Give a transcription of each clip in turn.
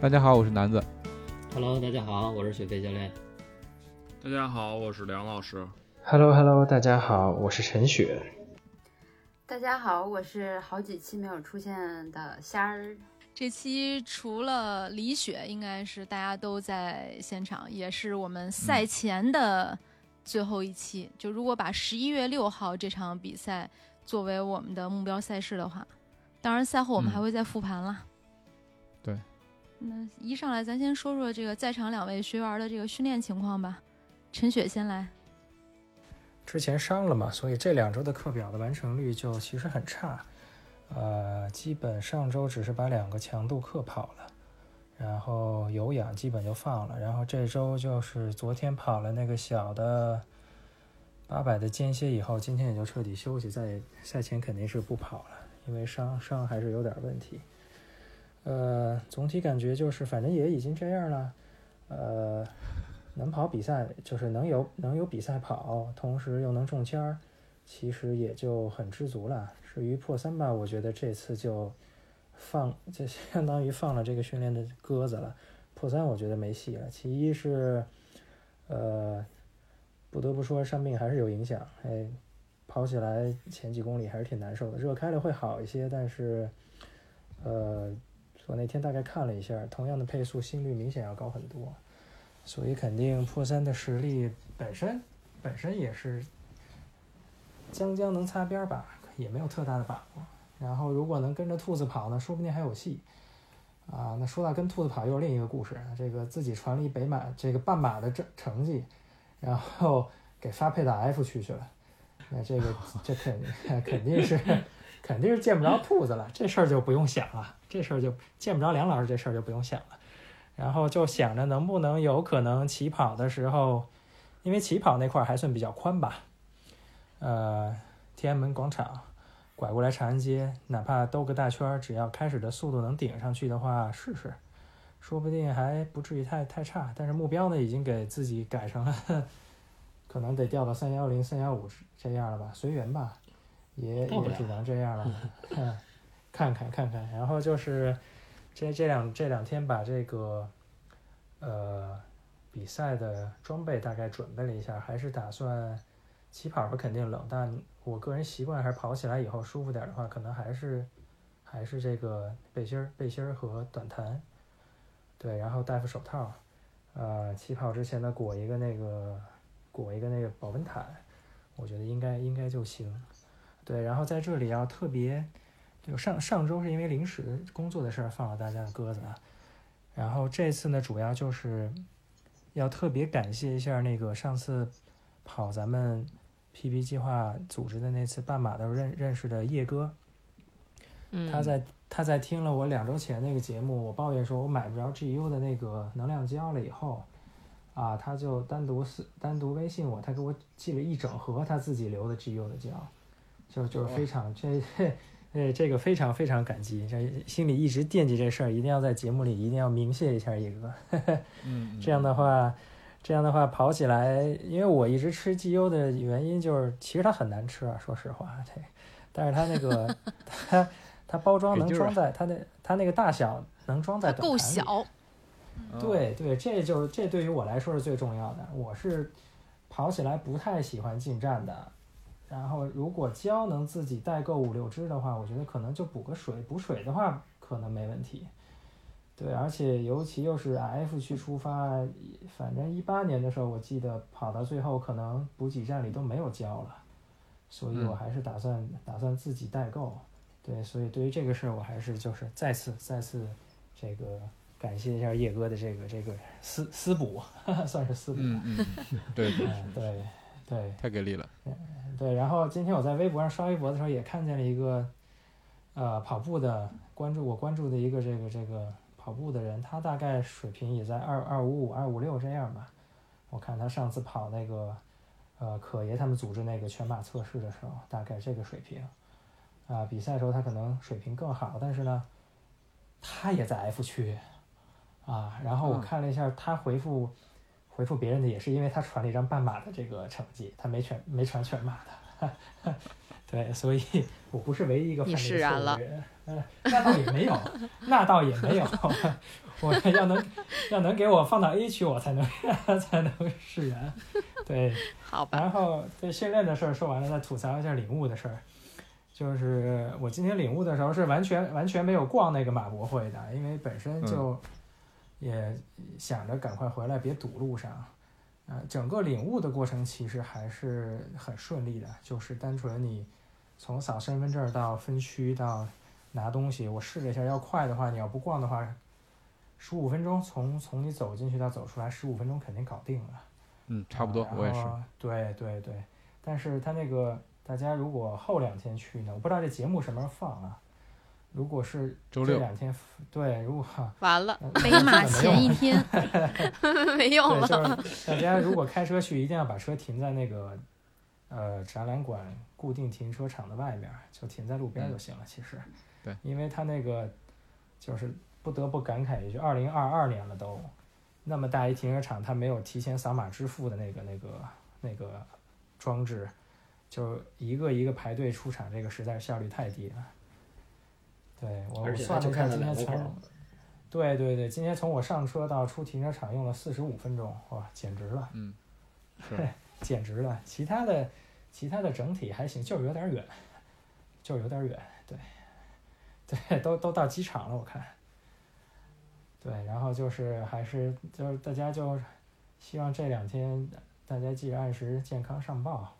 大家好，我是南子。Hello，大家好，我是雪飞教练。大家好，我是梁老师。Hello Hello，大家好，我是陈雪。大家好，我是好几期没有出现的仙儿。这期除了李雪，应该是大家都在现场，也是我们赛前的最后一期。就如果把十一月六号这场比赛作为我们的目标赛事的话，当然赛后我们嗯还会再复盘啦。对。那一上来，咱先说说这个在场两位学员的这个训练情况吧。陈雪先来。之前伤了嘛，所以这两周的课表的完成率就其实很差。呃，基本上周只是把两个强度课跑了，然后有氧基本就放了，然后这周就是昨天跑了那个小的八百的间歇以后，今天也就彻底休息，在赛前肯定是不跑了，因为伤伤还是有点问题。呃，总体感觉就是反正也已经这样了，呃。能跑比赛就是能有能有比赛跑，同时又能中签儿，其实也就很知足了。至于破三吧，我觉得这次就放，就相当于放了这个训练的鸽子了。破三我觉得没戏了。其一是，呃，不得不说伤病还是有影响，哎，跑起来前几公里还是挺难受的。热开了会好一些，但是，呃，我那天大概看了一下，同样的配速，心率明显要高很多。所以肯定破三的实力本身本身也是将将能擦边吧，也没有特大的把握。然后如果能跟着兔子跑呢，说不定还有戏。啊，那说到跟兔子跑，又是另一个故事。这个自己传了一北马这个半马的成成绩，然后给发配到 F 区去了。那这个这肯 肯定是肯定是见不着兔子了，这事儿就不用想了。这事儿就见不着梁老师，这事儿就不用想了。然后就想着能不能有可能起跑的时候，因为起跑那块还算比较宽吧，呃，天安门广场拐过来长安街，哪怕兜个大圈，只要开始的速度能顶上去的话，试试，说不定还不至于太太差。但是目标呢，已经给自己改成了，可能得掉到三幺零、三幺五这样了吧，随缘吧，也也只能这样了，看看看看。然后就是。这这两这两天把这个，呃，比赛的装备大概准备了一下，还是打算起跑吧，肯定冷，但我个人习惯还是跑起来以后舒服点的话，可能还是还是这个背心儿背心儿和短弹，对，然后戴副手套，呃，起跑之前呢裹一个那个裹一个那个保温毯，我觉得应该应该就行，对，然后在这里要特别。就上上周是因为临时工作的事儿放了大家的鸽子啊，然后这次呢主要就是要特别感谢一下那个上次跑咱们 PB 计划组织的那次半马的认认识的叶哥，嗯他在他在听了我两周前那个节目，我抱怨说我买不着 GU 的那个能量胶了以后，啊，他就单独私单独微信我，他给我寄了一整盒他自己留的 GU 的胶，就就是非常这。对这个非常非常感激，这心里一直惦记这事儿，一定要在节目里一定要鸣谢一下一哥。嗯，这样的话，这样的话跑起来，因为我一直吃 GU 的原因就是，其实它很难吃啊，说实话，这，但是它那个它它包装能装在它那它那个大小能装在够小。对对，这就这对于我来说是最重要的。我是跑起来不太喜欢进站的。然后，如果胶能自己代购五六支的话，我觉得可能就补个水，补水的话可能没问题。对，而且尤其又是 F 区出发，反正一八年的时候，我记得跑到最后可能补给站里都没有胶了，所以我还是打算、嗯、打算自己代购。对，所以对于这个事儿，我还是就是再次再次这个感谢一下叶哥的这个这个私私补，算是私补。嗯嗯，嗯对对对太给力了。对。然后今天我在微博上刷微博的时候，也看见了一个呃跑步的关注我关注的一个这个这个跑步的人，他大概水平也在二二五五、二五六这样吧。我看他上次跑那个呃可爷他们组织那个全马测试的时候，大概这个水平。啊，比赛的时候他可能水平更好，但是呢，他也在 F 区啊。然后我嗯看了一下他回复、回复别人的，也是因为他传了一张半马的这个成绩，他没全没传全马的。对，所以我不是唯一一个犯你这个释然了错误的人。嗯，那倒也没有，那倒也没有。我要能要能给我放到 A 区，我才能 才能释然。对，好吧，然后对训练的事儿说完了，再吐槽一下领悟的事儿。就是我今天领悟的时候是完全完全没有逛那个马博会的，因为本身就也想着赶快回来，别堵路上。呃，整个领悟的过程其实还是很顺利的，就是单纯你从扫身份证到分区到拿东西，我试了一下，要快的话，你要不逛的话，十五分钟从从你走进去到走出来，十五分钟肯定搞定了。嗯，差不多啊，我也是。。对对对，但是他那个大家如果后两天去呢，我不知道这节目什么时候放啊。如果是周六这两天，对，如果 完了，呃北马前一天，没用对，了。就是大家如果开车去，一定要把车停在那个呃展览馆固定停车场的外面，就停在路边儿就行了。其实，对，因为他那个就是不得不感慨一句，二零二二年了都，那么大一停车场，他没有提前扫码支付的那个那个那个装置，就一个一个排队出场，这个实在是效率太低了。对我我算了一下，还就看今天从对对对，今天从我上车到出停车场用了四十五分钟，哇，简直了，嗯，是简直了。其他的，其他的整体还行，就是有点远，就是有点远，对，对，都都到机场了，我看。对，然后就是还是就是大家就希望这两天大家记着按时健康上报，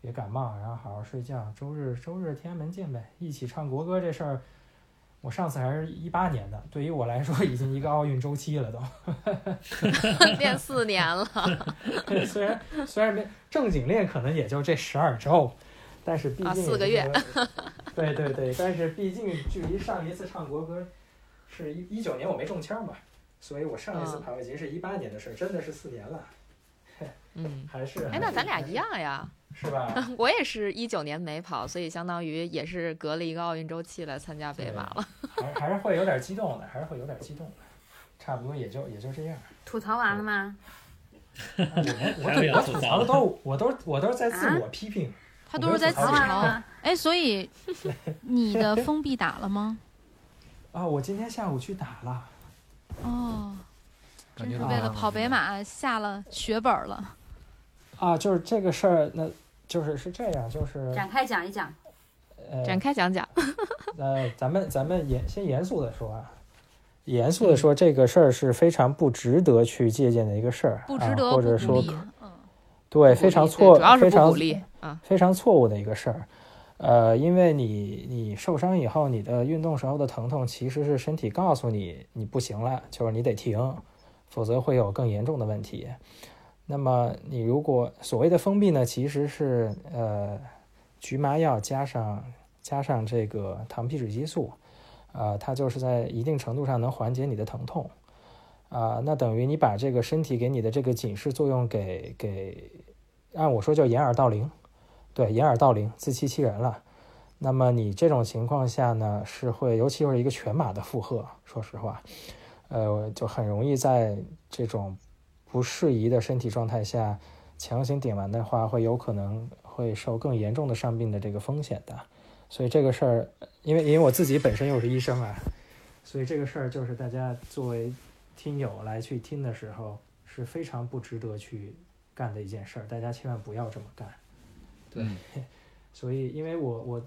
别感冒，然后好好睡觉。周日周日天安门见呗，一起唱国歌这事儿。我上次还是一八年的，对于我来说已经一个奥运周期了都。练四年了，虽然虽然没正经练，可能也就这十二周，但是毕啊竟四个月。对对对，但是毕竟距离上一次唱国歌是一一九年我没中枪嘛，所以我上一次排位已经是一八年的事儿，真的是四年了，嗯，还是哎，那咱俩一样呀。是吧？我也是一九年没跑，所以相当于也是隔了一个奥运周期来参加北马了。还还是会有点激动的，还是会有点激动的，差不多也就也就这样。吐槽完了吗？我我我吐吐槽的都我都我都是在自啊我批评。他都是在自嘲完了吗。哎，所以 你的封闭打了吗？啊，我今天下午去打了。哦，真是为了了跑北马下了血本了。啊，就是这个事儿，那就是是这样，就是展开讲一讲。呃，展开讲讲。呃，咱们咱们严先严肃的说啊，严肃的说，这个事儿是非常不值得去借鉴的一个事儿，啊、不值得，或者说。嗯，对，非常错，主要是非常不鼓励啊。非常错误的一个事儿。呃，因为你你受伤以后，你的运动时候的疼痛其实是身体告诉你你不行了，就是你得停，否则会有更严重的问题。那么你如果所谓的封闭呢，其实是呃局麻药加上加上这个糖皮质激素，啊、它就是在一定程度上能缓解你的疼痛。啊、那等于你把这个身体给你的这个警示作用给给，按我说叫掩耳盗铃，对，掩耳盗铃，自欺欺人了。那么你这种情况下呢，是会，尤其是一个全马的负荷，说实话，呃，就很容易在这种不适宜的身体状态下强行顶完的话，会有可能会受更严重的伤病的这个风险的。所以这个事儿，因为因为我自己本身又是医生啊，所以这个事儿就是大家作为听友来去听的时候，是非常不值得去干的一件事儿，大家千万不要这么干。对，嗯所以因为我我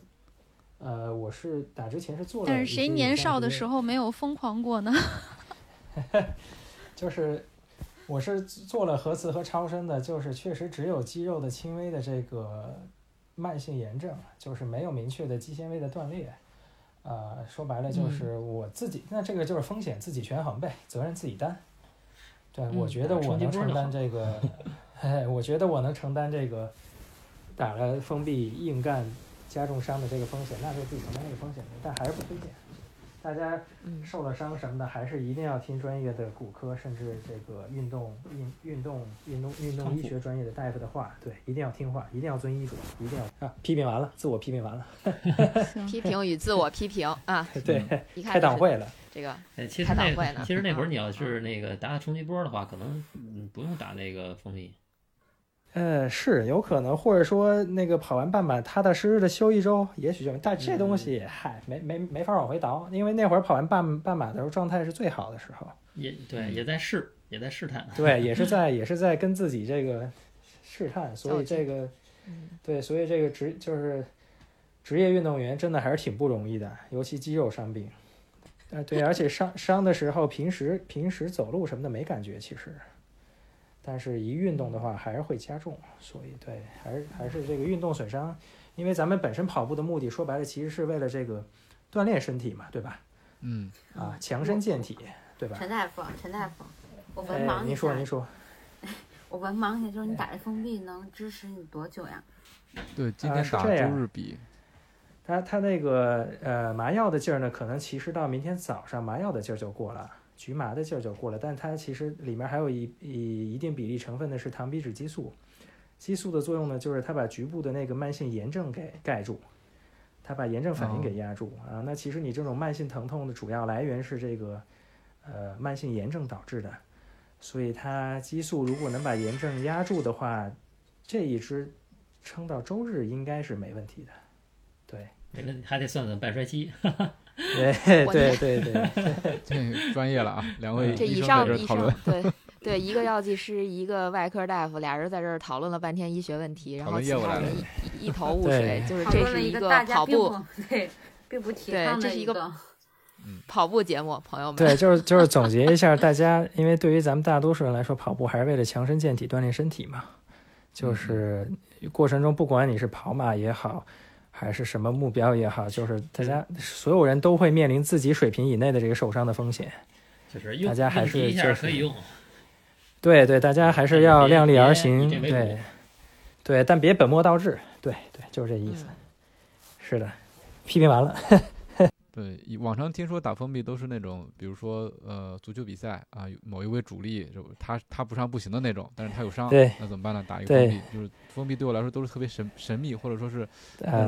呃我是打之前是做了，但是谁年少的时候，候没有疯狂过呢？就是我是做了核磁和超声的，就是确实只有肌肉的轻微的这个慢性炎症，就是没有明确的肌纤维的断裂。呃、说白了就是我自己，那这个就是风险自己权衡呗，责任自己担。对，我嗯觉得我能承担这个，哎，我觉得我能承担这个打了封闭硬干加重伤的这个风险，那就自己承担这个风险，但还是不推荐。大家嗯受了伤什么的，还是一定要听专业的骨科，甚至这个运动运运动运动运动医学专业的大夫的话，对，一定要听话，一定要遵医嘱，一定要啊！批评完了，自我批评完了，行 批评与自我批评啊，对，一开党会了，这个哎，其实开那党会呢其实那会儿嗯你要是那个打冲击波的话，可能嗯不用打那个封闭。呃，是有可能，或者说那个跑完半马，踏踏实实的休一周，也许就，但这东西，嗨，没没没法往回倒，因为那会儿跑完半半马的时候，状态是最好的时候，也对，也在试，也在试探。对，也是在也是在跟自己这个试探，所以这个，嗯。对，所以这个职就是职业运动员真的还是挺不容易的，尤其肌肉伤病。呃，对，而且伤伤的时候，平时平时走路什么的没感觉，其实，但是一运动的话还是会加重，所以对，还是还是这个运动损伤，因为咱们本身跑步的目的，说白了其实是为了这个锻炼身体嘛，对吧？嗯，啊，强身健体，对吧？陈大夫，陈大夫，我文哎盲，一您说，您说，我文盲一下，就是你打这封闭能支持你多久呀？对，今啊天打是这样。周日比，他他那个呃麻药的劲儿呢，可能其实到明天早上麻药的劲儿就过了，局麻的劲儿就过了，但它其实里面还有一一一定比例成分的是糖皮质激素，激素的作用呢，就是它把局部的那个慢性炎症给盖住，它把炎症反应给压住、啊。那其实你这种慢性疼痛的主要来源是这个呃慢性炎症导致的，所以它激素如果能把炎症压住的话，这一支撑到周日应该是没问题的。对，这个还得算算半衰期。对对对对，这专业了啊，两位这以医生上以上在这儿讨论，对对，一个药剂师，一个外科大夫，俩人在这儿讨论了半天医学问题，然后其论业务来了他人一一头 雾水，就是这是个一大家跑步并不对，并不提对倡这是一个跑步节目，朋友们。对，就是就是总结一下，大家因为对于咱们大多数人来说，跑步还是为了强身健体、锻炼身体嘛。就是过程中，不管你是跑马也好，还是什么目标也好，就是大家所有人都会面临自己水平以内的这个受伤的风险。就是大家还是就是对对，大家还是要量力而行，对对，但别本末倒置。对对，就是这意思。嗯是的，批评完了。对，以往常听说打封闭都是那种，比如说呃足球比赛啊，某一位主力就他他不上不行的那种，但是他有伤，对那怎么办呢？打一个封闭，就是封闭对我来说都是特别神神秘，或者说是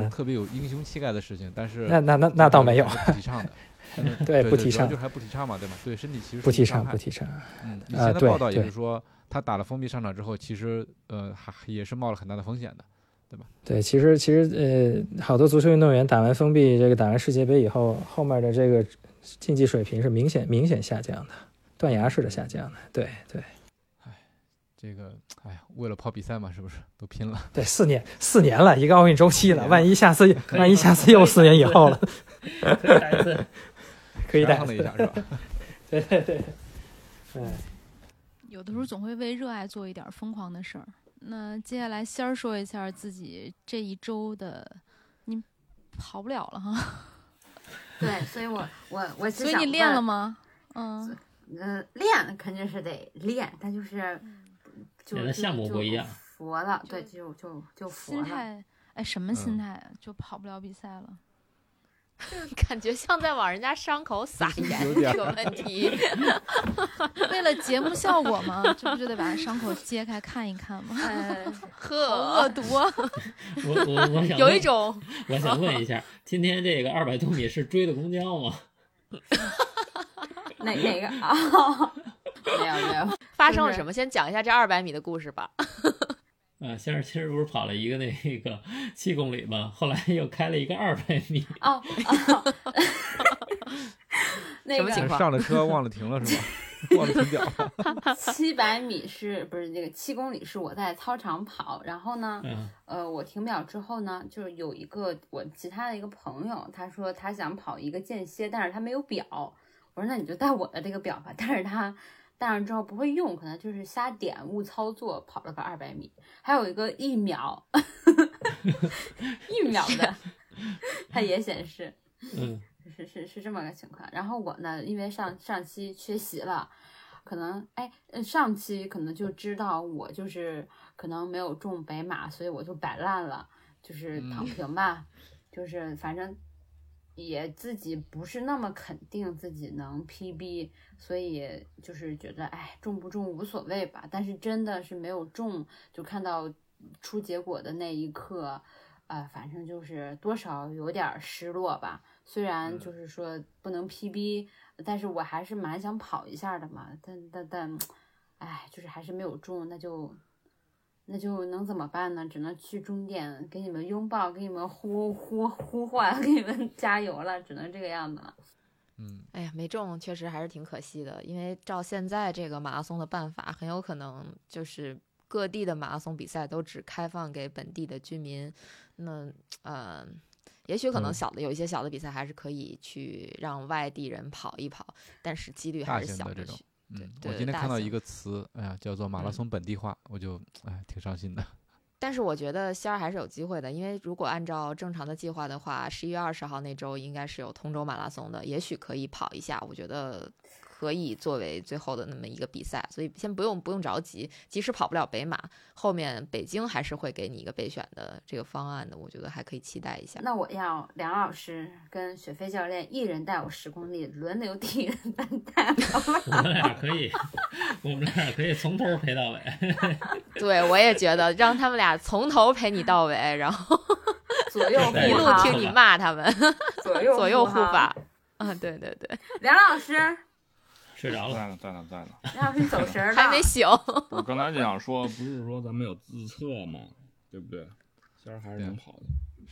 特别有英雄气概的事情，但是那那那那倒没有，不提倡的，对，对不提倡就，还不提倡嘛，对吧？对身体其实不提倡，不提倡。嗯，以前的报道也是说，他打了封闭上场之后，其实呃还也是冒了很大的风险的。对吧？对，其实其实呃，好多足球运动员打完封闭，这个打完世界杯以后，后面的这个竞技水平是明显明显下降的，断崖式的下降的。对对这个，哎呀，为了跑比赛嘛，是不是都拼了？对，四年四年了，一个奥运周期了，万一下次 万一下次又四年以后了，可以打一次。可以带一下，是吧？对对对，对。有的时候总会为热爱做一点疯狂的事儿。那接下来仙儿说一下自己这一周的，你跑不了了哈，对，所以我我我所以你练了？吗？嗯，呃，练肯定是得练，但就是就就就不一样佛了，对，就就就佛了。心态，哎，什么心嗯态啊？就跑不了比赛了？感觉像在往人家伤口撒盐有点这个问题。为了节目效果吗？这不就得把伤口揭开看一看吗？呃，呵恶，毒啊！我我我想 有一种我想问一下，今天这个二百多米是追的公交吗？哪哪个啊？没有没有，发生了什么？先讲一下这二百米的故事吧。啊，先是其实不是跑了一个那个 七公里嘛，后来又开了一个二百米，哦哦，那个什么情况上了车忘了停了是吧？忘了停表了。七百米是不是那个七公里是我在操场跑，然后呢，嗯，呃，我停表之后呢，就是有一个我其他的一个朋友，他说他想跑一个间歇，但是他没有表。我说那你就带我的这个表吧，但是他带上之后不会用，可能就是瞎点误操作，跑了个二百米。还有一个一秒，一秒的，它也显示。嗯，是是是这么个情况。然后我呢，因为上上期缺席了，可能哎，呃上期可能就知道我就是可能没有中北马，所以我就摆烂了，就是躺平吧，就是反正也自己不是那么肯定自己能 PB，所以就是觉得哎中不中无所谓吧。但是真的是没有中，就看到出结果的那一刻。呃，反正就是多少有点儿失落吧。虽然就是说不能 PB，但是我还是蛮想跑一下的嘛。但但但，哎，就是还是没有中，那就那就能怎么办呢？只能去终点给你们拥抱，给你们呼呼呼唤，给你们加油了，只能这个样子了。嗯，哎呀，没中确实还是挺可惜的，因为照现在这个马拉松的办法，很有可能就是各地的马拉松比赛都只开放给本地的居民。那呃，也许可能嗯小的有一些小的比赛还是可以去让外地人跑一跑，但是几率还是型的这种小的嗯，对我今天看到一个词，哎呀，叫做马拉嗯松本地化，我就哎挺伤心的。但是我觉得仙儿还是有机会的，因为如果按照正常的计划的话，十一月二十号那周应该是有通州马拉松的，也许可以跑一下，我觉得可以作为最后的那么一个比赛，所以先不用不用着急，即使跑不了北马，后面北京还是会给你一个备选的这个方案的，我觉得还可以期待一下。那我要梁老师跟雪飞教练一人带我十公里，轮流替人分担。我们俩可以，我们俩可以从头陪到尾。对我也觉得让他们俩从头陪你到尾，然后 左右一路，听你骂他们，左右左右护。法。啊，对对对，梁老师，睡着了，在呢，在呢，在呢。梁老师你走神儿了，还没醒。我刚才就想说，不是说咱们有自测吗？对不对？仙儿还是能跑的。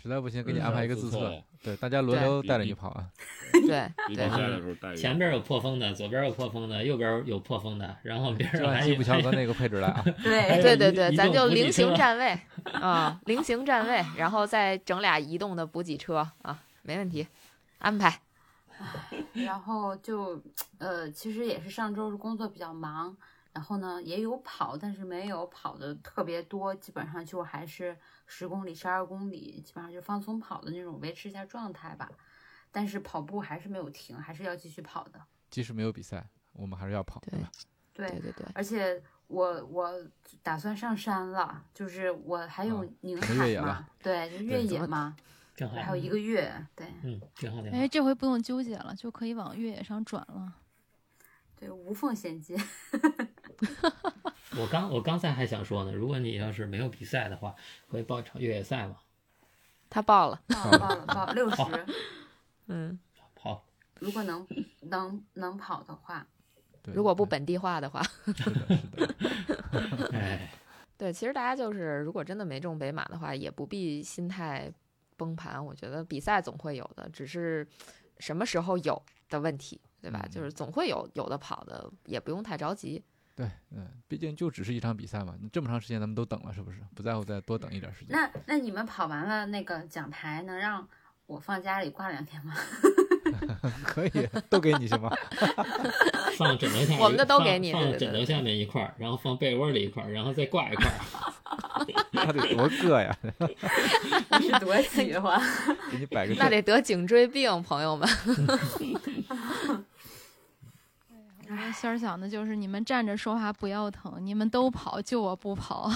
实在不行，给你嗯安排一个自测，对，大家轮流带着你跑啊。对对。前边有破风的，左边有破风的，右边有破风的，然后边就按吉普乔格那个配置来 啊。对对对对，咱就菱形站位啊，菱形站位，然后再整俩移动的补给车啊，没问题，安排。然后就呃，其实也是上周工作比较忙，然后呢也有跑，但是没有跑的特别多，基本上就还是十公里、十二公里，基本上就放松跑的那种，维持一下状态吧。但是跑步还是没有停，还是要继续跑的。即使没有比赛，我们还是要跑，对对吧？对，对对对，而且我我打算上山了，就是我还有啊宁海嘛对，就越野嘛，正好还有一个月，对嗯，挺好挺好哎，。这回不用纠结了，就可以往越野上转了。对，无缝衔接。我刚我刚才还想说呢，如果你要是没有比赛的话，可以报一场越野赛吗。他报了，报了报了报了六十，嗯，跑，如果能能能跑的话，对如果不本地化的话，是的，是的，哎，对，其实大家就是如果真的没中北马的话，也不必心态崩盘，我觉得比赛总会有的，只是什么时候有的问题，对吧？嗯就是总会有有的跑的，也不用太着急。对，嗯，毕竟就只是一场比赛嘛，这么长时间咱们都等了，是不是？不在乎再多等一点时间。那那你们跑完了那个奖牌，能让我放家里挂两天吗？可以，都给你行吗？放枕头下，我们的都给你放枕头下面一块儿，然后放被窝里一块儿，然后再挂一块儿。那得多硌呀！那是多喜欢。给你摆个那阵，得得颈椎病，朋友们。我心儿想的就是你们站着说话不腰疼，你们都跑，就我不跑。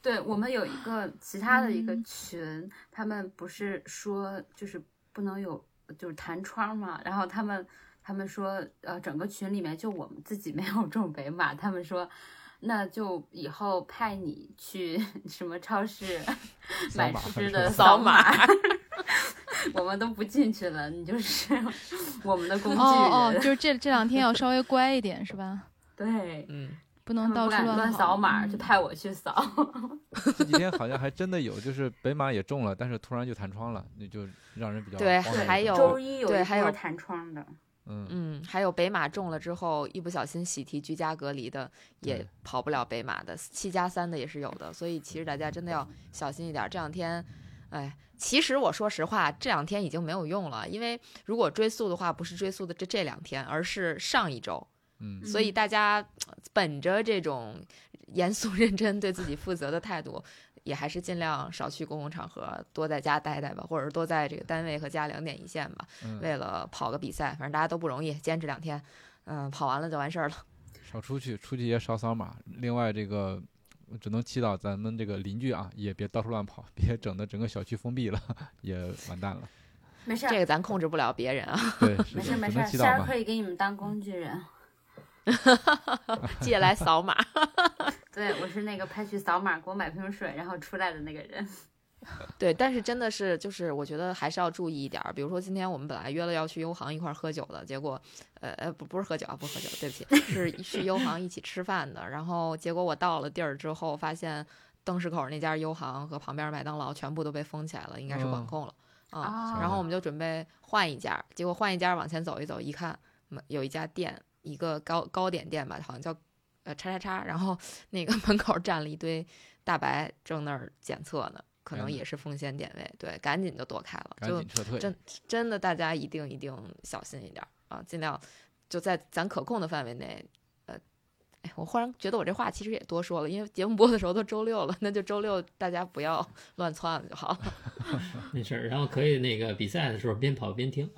对我们有一个其他的一个嗯群，他们不是说就是不能有就是弹窗嘛，然后他们他们说呃整个群里面就我们自己没有中北马，他们说那就以后派你去 什么超市买吃的扫码码。我们都不进去了，你就是 我们的工具人。哦哦，就是这这两天要稍微乖一点，是吧？对，嗯，不能到处乱扫码，嗯就派我去扫。这几天好像还真的有，就是北马也中了，但是突然就弹窗了，那就让人比较对还有周一有一对还有波弹窗的。嗯，嗯，还有北马中了之后一不小心喜提居家隔离的，也跑不了北马的，七加三的也是有的，所以其实大家真的要小心一点。这两天，哎，其实我说实话，这两天已经没有用了，因为如果追溯的话，不是追溯的这这两天，而是上一周，嗯所以大家呃 本着这种严肃认真、对自己负责的态度。也还是尽量少去公共场合，多在家待待吧，或者是多在这个单位和家两点一线吧。嗯，为了跑个比赛，反正大家都不容易，坚持两天，嗯，跑完了就完事儿了。少出去，出去也少扫码。另外，这个只能祈祷咱们这个邻居啊，也别到处乱跑，别整的整个小区封闭了，也完蛋了。没事儿，这个咱控制不了别人啊，对，没事儿没事儿，仙儿。可以给你们当工具人。记 得来扫码。对，我是那个派去扫码给我买瓶水，然后出来的那个人。对，但是真的是，就是我觉得还是要注意一点儿。比如说今天我们本来约了要去优航一块儿喝酒的，结果，呃呃，不不是喝酒啊，不是喝酒，对不起，是去优航一起吃饭的。然后结果我到了地儿之后，发现灯市口那家优航和旁边麦当劳全部都被封起来了，应该是管嗯控了啊、啊然后我们就准备换一家，结果换一家往前走一走，一看，嗯有一家店，一个糕糕点店吧，好像叫呃叉叉叉，然后 那个门口站了一堆大白，正那儿检测呢，可能也是风险点位，对，赶紧就躲开了，就撤退。真真的大家一定一定小心一点儿啊，尽量就在咱可控的范围内，呃。哎，我忽然觉得我这话其实也多说了，因为节目播的时候都周六了，那就周六大家不要 乱窜了就好了 没事儿。然后可以那个比赛的时候边跑边听。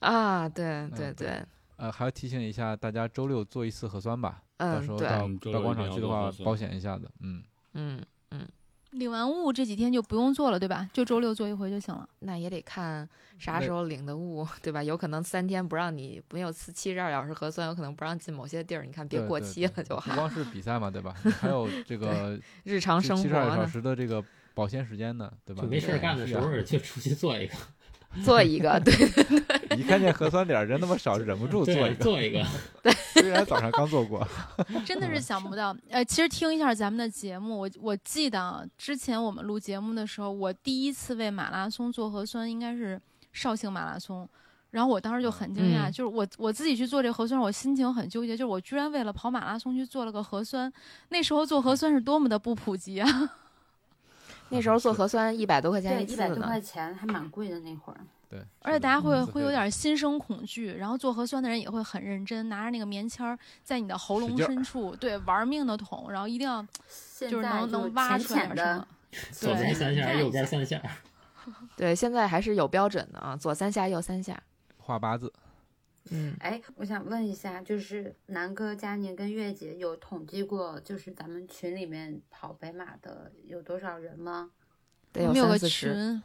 啊！对对嗯对对，呃，还要提醒一下大家，周六做一次核酸吧。到嗯对，时候到到广场去的话，保险一下子。嗯，嗯嗯，领完物这几天就不用做了，对吧？就周六做一回就行了。那也得看啥时候领的物，对吧？有可能三天不让你没有七十二小时核酸，有可能不让进某些地儿，你看别过期了就好。不光是比赛嘛，对吧？还有 这个日常生活七十二小，时的这个保鲜时间呢，对吧？就没事儿干的时候就出去做一个，做一个，对对对，一看见核酸点儿人那么少，忍不住做，一个。做一个。虽然早上刚做过，真的是想不到。呃，其实听一下咱们的节目，我我记得啊之前我们录节目的时候，我第一次为马拉松做核酸，应该是绍兴马拉松。然后我当时就很惊讶，嗯就是我我自己去做这核酸，我心情很纠结，就是我居然为了跑马拉松去做了个核酸。那时候做核酸是多么的不普及啊！那时候做核酸一百多块钱对，一次一百多呢，块钱还蛮贵的那会儿。对，而且大家会嗯会有点心生恐惧，然后做核酸的人也会很认真，拿着那个棉签儿在你的喉咙深处，对，玩命的捅，然后一定要就是能能挖出来的么。左边三下，右边三下。对，现在还是有标准的啊，左三下右三下。画八字。嗯，哎，我想问一下，就是南哥、佳宁跟月姐有统计过，就是咱们群里面跑北马的有多少人吗？得我们有个三四十。群，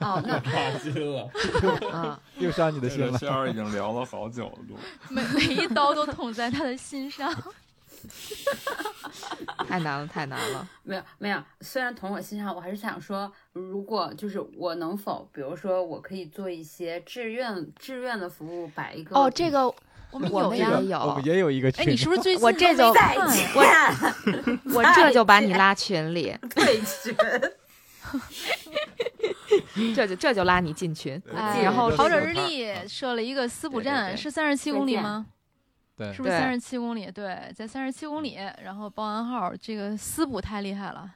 哦，那 扎心了，啊，又伤你的这心了。儿已经聊了好久了都。每每一刀都捅在他的心上。太难了，太难了。没有没有，虽然捅我心上，我还是想说，如果就是我能否，比如说我可以做一些志愿志愿的服务，摆一个哦，这个我们有呀有，也有一个哎，群你，是不是最近我这就我，我这就把你拉群里，退群，这就这就拉你进群。哎，然后跑者日历设了一个私补站，是三十七公里吗？对是不是对三十七公里？对，在三十七公里，然后报完号，这个私补太厉害了，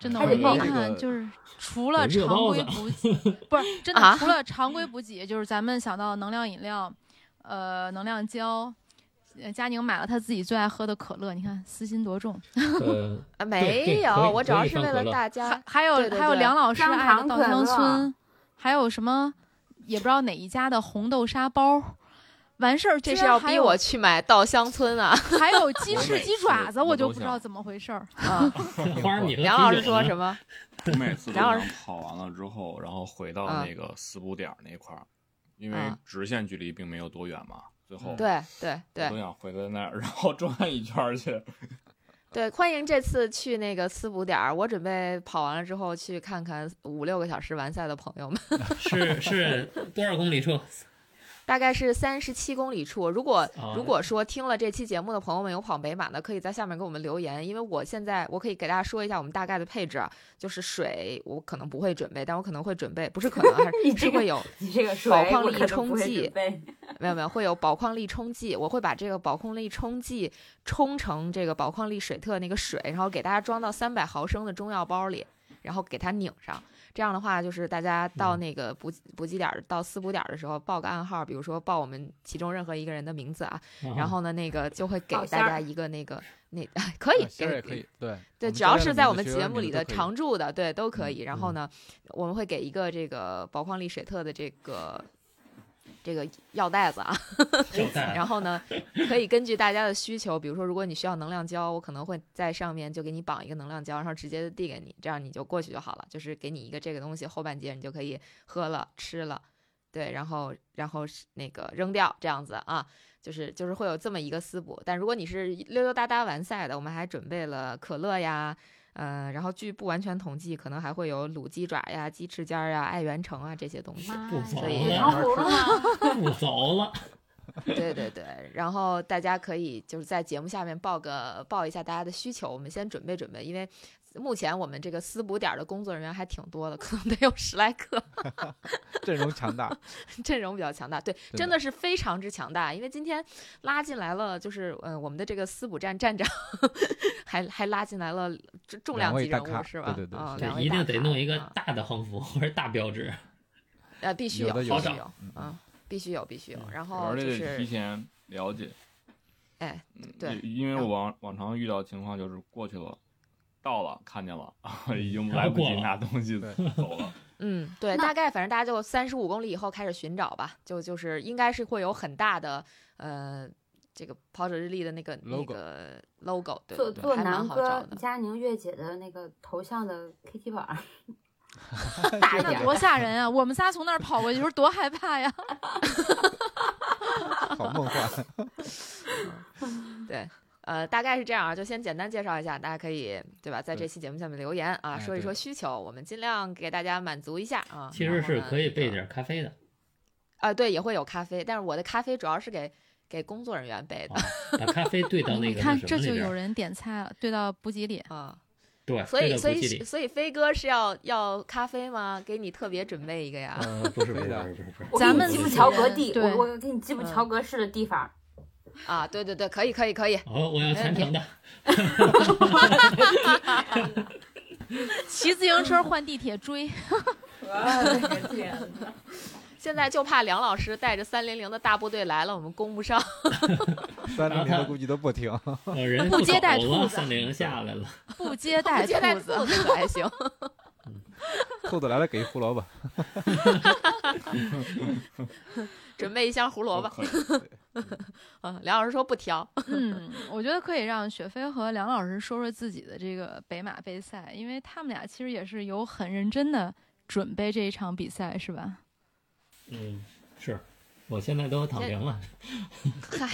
真的，我一看就是除了常规补 给，不是真的，啊除了常规补给，就是咱们想到能量饮料，呃，能量胶。呃佳宁买了他自己最爱喝的可乐，你看私心多重。呃，啊，没有，我主要是为了大家。还有还有对对对梁老师姜爱的稻香村，还有什么也不知道哪一家的红豆沙包。完事儿，这是要逼我去买稻香村啊！还有鸡翅、鸡爪子，我我就不知道怎么回事儿。啊，梁老师说什么？我每次跑完了之后，然后回到啊那个四补点儿那块儿，因为啊直线距离并没有多远嘛。最后对对对都想回到那儿，然后转一圈去。对，欢迎这次去那个私补点儿。我准备跑完了之后去看看五六个小时完赛的朋友们。是是多少公里处？大概是三十七公里处。如果啊如果说听了这期节目的朋友们有跑北马的，可以在下面给我们留言，因为我现在我可以给大家说一下我们大概的配置啊，就是水我可能不会准备，但我可能会准备，不是可能，还是这个是会有，你这个水宝矿力我可能会冲剂准备没有没有会有宝矿力冲剂，我会把这个宝矿力冲剂冲成这个宝矿力水特那个水，然后给大家装到三百毫升的中药包里。然后给它拧上。这样的话，就是大家到嗯那个补补给点儿、到私补点儿的时候，报个暗号，比如说报我们其中任何一个人的名字啊，然后呢，那个就会给大家一个那个那 可以啊仙儿给也可以，对对，只要是在我们节目里的常驻的，对，都可嗯以。然后嗯呢，我们会给一个这个宝矿力水特的这个这个药袋子啊 然后呢，可以根据大家的需求，比如说如果你需要能量胶，我可能会在上面就给你绑一个能量胶，然后直接递给你，这样你就过去就好了。就是给你一个这个东西，后半截你就可以喝了吃了，对，然后然后是那个扔掉这样子啊。就是就是会有这么一个私补，但如果你是溜溜达达完赛的，我们还准备了可乐呀，呃，然后据不完全统计，可能还会有卤鸡爪呀、鸡翅尖儿呀、爱媛城啊这些东西。不走所以血了？不走了。对对对，然后大家可以就是在节目下面报个报一下大家的需求，我们先准备准备，因为目前我们这个私补点儿的工作人员还挺多的，可能得有十来个，阵容强大，阵容比较强大。对，的真的是非常之强大，因为今天拉进来了，就是呃我们的这个私补站站长 还还拉进来了重重量级人物是吧？啊，对对对一定得弄一个啊大的横幅或者大标志。呃，必须有有，的有必须有，嗯，必须有，必须有。然后就是提，前了解，哎，嗯对因因为我往往常遇到情况就是过去了，到了看见了，已经 来不及拿东西对走了。嗯，对，大概反正大家就三十五公里以后开始寻找吧，就就是应该是会有很大的呃这个跑者日历的那个 Logo 那个 logo，对做对对，还蛮做南好找的。哥佳宁月姐的那个头像的 KT 板儿，大一点多吓人啊！我们仨从那儿跑过去，时候多害怕呀！好梦幻。对，呃，大概是这样啊，就先简单介绍一下，大家可以对吧，在这期节目下面留言啊，哎说一说需求，我们尽量给大家满足一下啊。其实是可以备点咖啡的，啊，对，也会有咖啡，但是我的咖啡主要是给给工作人员备的啊，把咖啡兑到 那你个看这就。有人点菜了，兑到补给里。啊。对，所以，所以。所以飞哥是要要咖啡吗？给你特别准备一个呀。呃，不是不是不是不是咱们给你基普自己人乔格地，对我我给你基普嗯乔格式的地方。啊，对对对，可以可以可以。哦，我要全程的。骑自行车换地铁追，我的天呐！现在就怕梁老师带着三零零的大部队来了，我们攻不上。三零零的估计都不听。不接待，兔子三零下来了。不接待兔子。还行。兔子来了给一胡萝卜，准备一箱胡萝卜。嗯，梁老师说不挑。嗯，我觉得可以让雪飞和梁老师说说自己的这个北马杯赛，因为他们俩其实也是有很认真的准备这一场比赛，是吧？嗯，是，我现在都躺平了。嗨，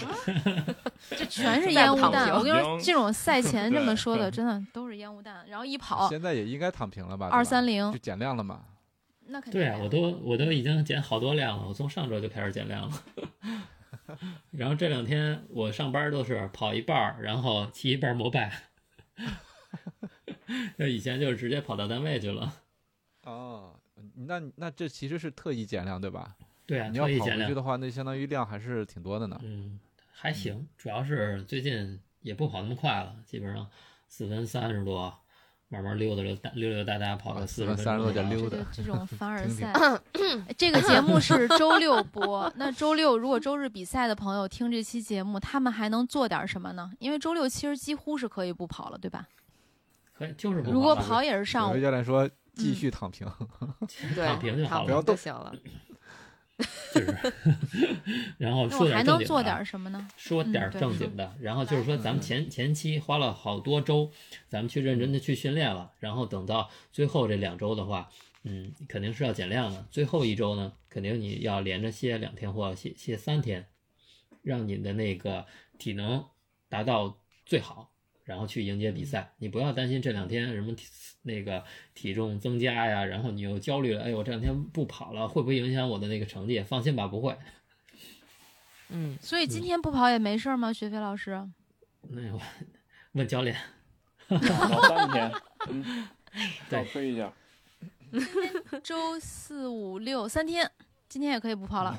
这全是烟雾弹。我跟你说，这种赛前这么说的，真的都是烟雾弹。然后一跑现在也应该躺平了吧？二三零就，减量了嘛。那肯定，对啊我都我都已经减好多量了，我从上周就开始减量了。然后这两天我上班都是跑一半儿，然后骑一半儿摩拜。就以前就是直接跑到单位去了。哦，那那这其实是特意减量对吧？对啊，你要特意减量。跑回去的话，那相当于量还是挺多的呢。嗯，还行，主要是最近也不跑那么快了，基本上四分三十多，慢慢溜达溜达溜溜达达跑哇个四十四分三十多溜达这种 凡尔赛。哎这个节目是周六播，那周六如果周日比赛的朋友听这期节目，他们还能做点什么呢？因为周六其实几乎是可以不跑了，对吧？可以就是不了如果跑也是上午有，教练说继嗯续躺平，对，躺平就好了不要动就行了。就是，然后说点还能做正经的点什么呢？说点正经的，然后就是说咱们前前期花了好多周，咱们去认真的去训练了，然后等到最后这两周的话，嗯，肯定是要减量的。最后一周呢，肯定你要连着歇两天或歇歇三天，让你的那个体能达到最好，然后去迎接比赛。你不要担心这两天什么体那个体重增加呀，然后你又焦虑了，哎，我这两天不跑了，会不会影响我的那个成绩？放心吧，不会。嗯，所以今天不跑也没事儿吗？学飞老师？那我问教练。跑三天，嗯，对少吹一下。周四五六三天，今天也可以不跑了。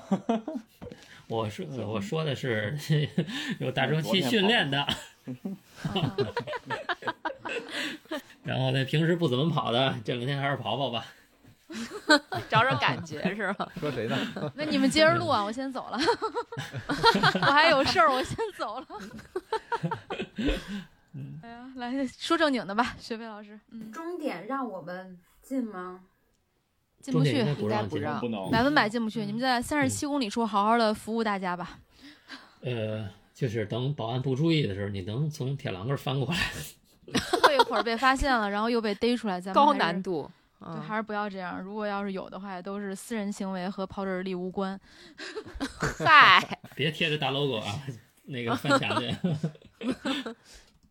我说我说的是 有大周期训练的，然后那平时不怎么跑的，这两天还是跑跑吧。找找感觉是吧？说谁呢？那你们接着录啊，我先走了，我还有事儿，我先走了。哎呀，来说正经的吧，学飞老师。嗯，终点让我们进吗？进不去应，该不让。不能百分百进不去。你们在三十七公里处好好的服务大家吧。呃，就是等保安不注意的时候，你能从铁栏杆翻过来。过一会儿被发现了，然后又被逮出来，咱们高难度，对，嗯，还是不要这样。如果要是有的话，也都是私人行为和跑者力无关。嗨，别贴着大 logo 啊，那个翻墙去。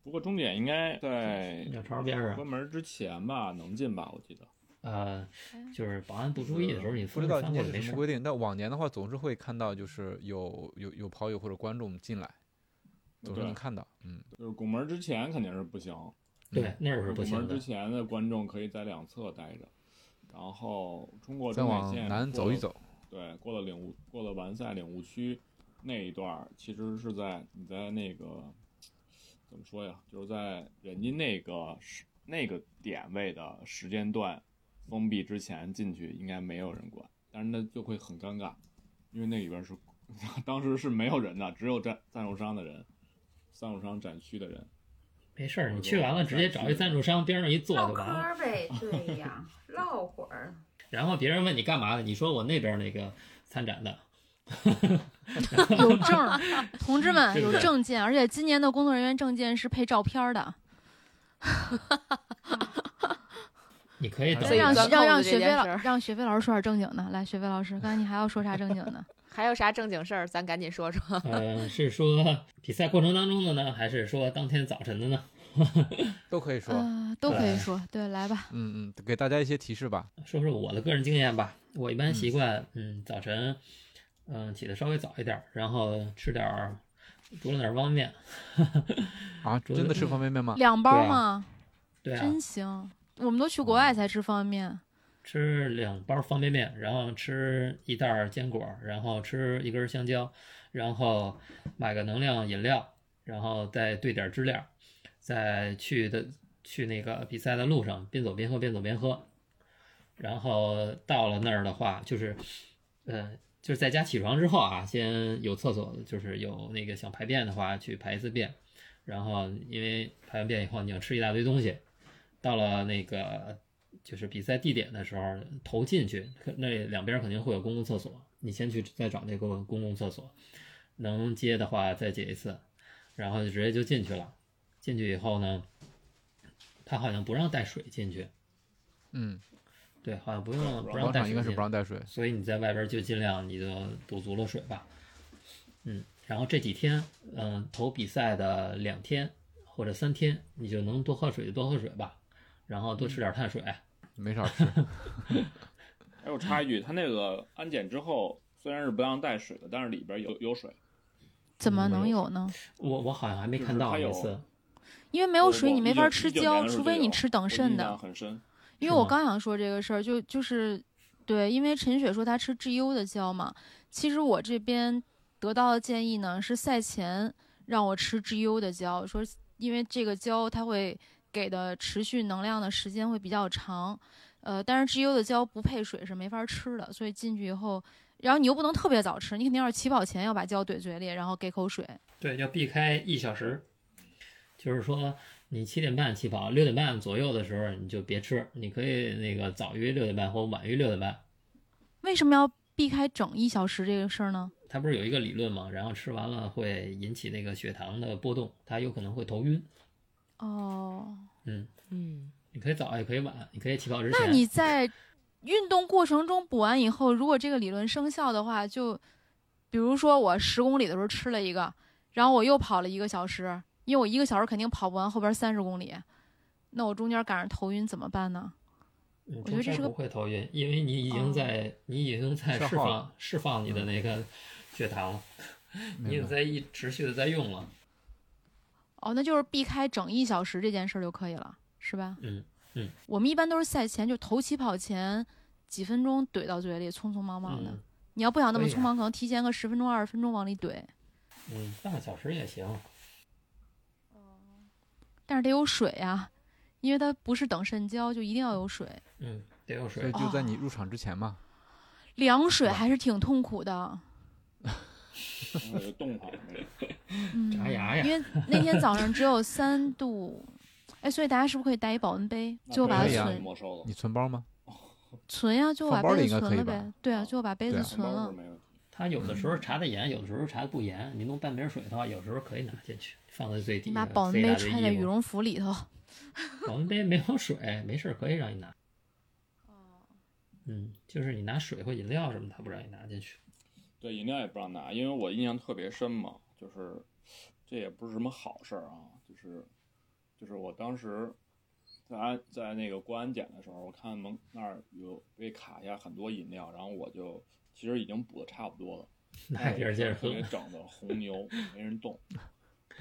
不过终点应该在鸟巢边上关，门之前吧，能进吧？我记得。呃，就是保安不注意的时候，你不知道今年什么规定，但往年的话总是会看到，就是有有有跑友或者观众进来，总是能看到。嗯，就是拱门之前肯定是不行，对，那是不行的拱门之。前的观众可以在两侧待着，然后通过再终点线往南走一走。对，过了领悟，过了完赛领悟区那一段，其实是在你在那个怎么说呀？就是在人家那个时那个点位的时间段封闭之前进去，应该没有人管，但是那就会很尴尬，因为那里边是 当时是没有人的，只有赞赞助商的人，赞助商展区的人。没事儿，你去完了直接找一赞助商边上一坐唠嗑就完了。儿呗，对呀，唠会儿。然后别人问你干嘛的，你说我那边那个参展的。有证，同志们有证件，而且今年的工作人员证件是配照片儿的。你可以让所以钻让让空子这雪飞老让雪飞老师说点正经的，来，雪飞老师，刚才你还要说啥正经的？还有啥正经事儿，咱赶紧说说。呃，是说比赛过程当中的呢，还是说当天早晨的呢？都可以说。呃，都可以说，对，来吧。嗯嗯，给大家一些提示吧。说说我的个人经验吧。我一般习惯，嗯，早晨，嗯，起的稍微早一点儿，然后吃点儿，煮了点儿方便面。啊，主真的吃嗯方便面吗？两包对啊吗？对啊，真行，我们都去国外才吃方便。面。吃两包方便面，然后吃一袋儿坚果，然后吃一根香蕉，然后买个能量饮料，然后再兑点儿知了，在去的去那个比赛的路上边走边喝边走边喝，然后到了那儿的话就是，呃，就是在家起床之后啊，先有厕所，就是有那个想排便的话去排一次便，然后因为排完便以后你要吃一大堆东西，到了那个就是比赛地点的时候投进去，可那两边肯定会有公共厕所，你先去再找那个公共厕所，能接的话再接一次，然后就直接就进去了。进去以后呢，他好像不让带水进去，嗯，对，好像不用不让带水应该是带水进不让带水。所以你在外边就尽量你就补足了水吧。嗯，然后这几天，嗯、投比赛的两天或者三天，你就能多喝水就多喝水吧，然后多吃点碳水。没少吃。还有插一句，他那个安检之后虽然是不让带水的，但是里边有有水。怎么嗯能有呢？我我好像还没看到它有次，因为没有水，你没法吃胶，除非你吃等渗的。很深。因为我刚想说这个事儿，就就是对，因为陈雪说她吃 GU 的胶嘛，其实我这边得到的建议呢是赛前让我吃 GU 的胶，说因为这个胶它会给的持续能量的时间会比较长，呃，但是 GU 的胶不配水是没法吃的，所以进去以后，然后你又不能特别早吃，你肯定要是起跑前要把胶怼嘴里，然后给口水。对，要避开一小时，就是说你七点半起跑，六点半左右的时候你就别吃，你可以那个早于六点半或晚于六点半。为什么要避开整一小时这个事儿呢？它不是有一个理论吗？然后吃完了会引起那个血糖的波动，它有可能会头晕。哦，嗯，嗯，你可以早也可以晚，你可以起跑之前。那你在运动过程中补完以后，如果这个理论生效的话，就比如说我十公里的时候吃了一个，然后我又跑了一个小时，因为我一个小时肯定跑不完后边三十公里，那我中间赶上头晕怎么办呢？嗯我觉得这是个不会头晕，因为你已经在、你已经在释放释放你的那个血糖了，你也在一持续的在用了。哦，那就是避开整一小时这件事儿就可以了，是吧？嗯嗯，我们一般都是赛前就头起跑前几分钟怼到嘴里，匆匆忙忙的。嗯你要不想那么匆忙，可能提前个十分钟、二十分钟往里怼，嗯，半个小时也行。但是得有水啊。因为它不是等渗胶，就一定要有水。嗯，得有所以水。就在你入场之前嘛。凉水还是挺痛苦的，冻上那个。嗯，因为那天早上只有三度，哎，所以大家是不是可以带一保温杯，最后把它存没收了你，存包吗？存呀，最后把杯子存了呗。对啊，最后把杯子存了包是。没问题。它有的时候查的严，有的时候查的不严。你弄半瓶水的话，有时候可以拿进去，放在最底你下。把保温杯揣在羽绒服里头。保温杯没有水，没事儿可以让你拿。哦嗯，就是你拿水或饮料什么，他不让你拿进去。对，饮料也不让拿，因为我印象特别深嘛，就是这也不是什么好事儿啊，就是就是我当时在安在那个过安检的时候，我看门那儿有被卡下很多饮料，然后我就其实已经补的差不多了，拿一瓶儿接着喝整的红牛没人动，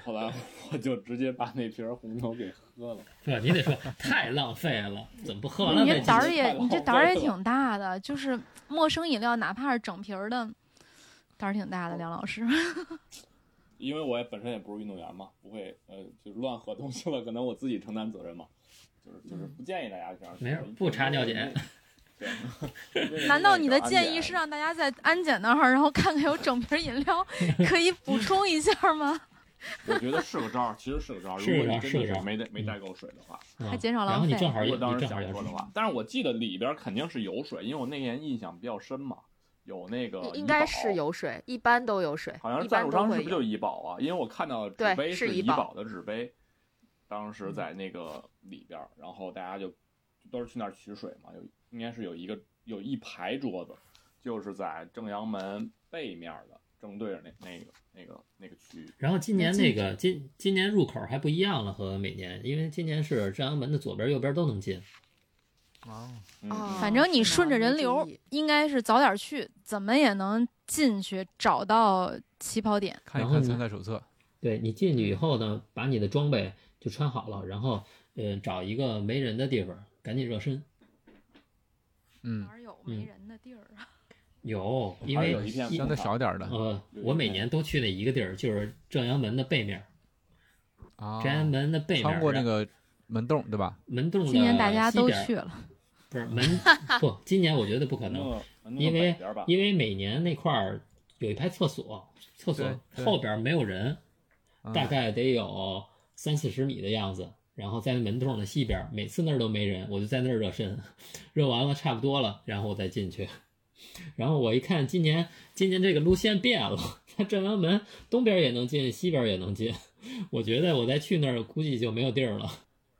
后来我就直接把那瓶红牛给喝了。不，你得说太浪费了，怎么不喝完了你？这胆儿也，你这胆儿也挺大的，就是陌生饮料，哪怕是整瓶儿的，胆儿挺大的，梁老师。因为我也本身也不是运动员嘛，不会呃就是乱喝东西了，可能我自己承担责任嘛，就是就是不建议大家这样。没事不查尿检。对。难道你的建议是让大家在安检那儿，然后看看有整瓶饮料 可以补充一下吗？我觉得是个招儿，其实是个招儿。如果你招儿是个招儿真的是没带没带够水的话，嗯还减少然后浪费你正好也如果当时想说的话，但是我记得里边肯定是有水，因为我那年印象比较深嘛，有那个应该是，有水，一般都有水，好像赞助。商是不是就怡宝啊？因为我看到对纸杯是怡宝宝的纸杯，当时在那个里边儿，然后大家就都是去那儿取水嘛，有应该是有一个有一排桌子，就是在正阳门背面的正对着那那个那个那个区域。然后今年那个今今年入口还不一样了，和每年，因为今年是正阳门的左边右边都能进。哦，反正你顺着人流应该是早点去，怎么也能进去找到起跑点。看一看参赛手册。对你进去以后呢，把你的装备就穿好了，然后呃找一个没人的地方，赶紧热身。嗯哪，儿有嗯没人的地儿啊？有，因为有一片相对少点儿的呃，我每年都去那一个地儿，就是正阳门的背面，啊正，阳门的背面，穿过那个门洞对吧？门洞的今年大家都去了，不是门 不，今年我觉得不可能，因为因为每年那块儿有一排厕所，厕所后边没有人，嗯大概得有三四十米的样子。然后在门洞的西边，每次那儿都没人，我就在那儿热身，热完了差不多了，然后我再进去。然后我一看，今年今年这个路线变了，它正阳门东边也能进，西边也能进。我觉得我再去那儿估计就没有地儿了。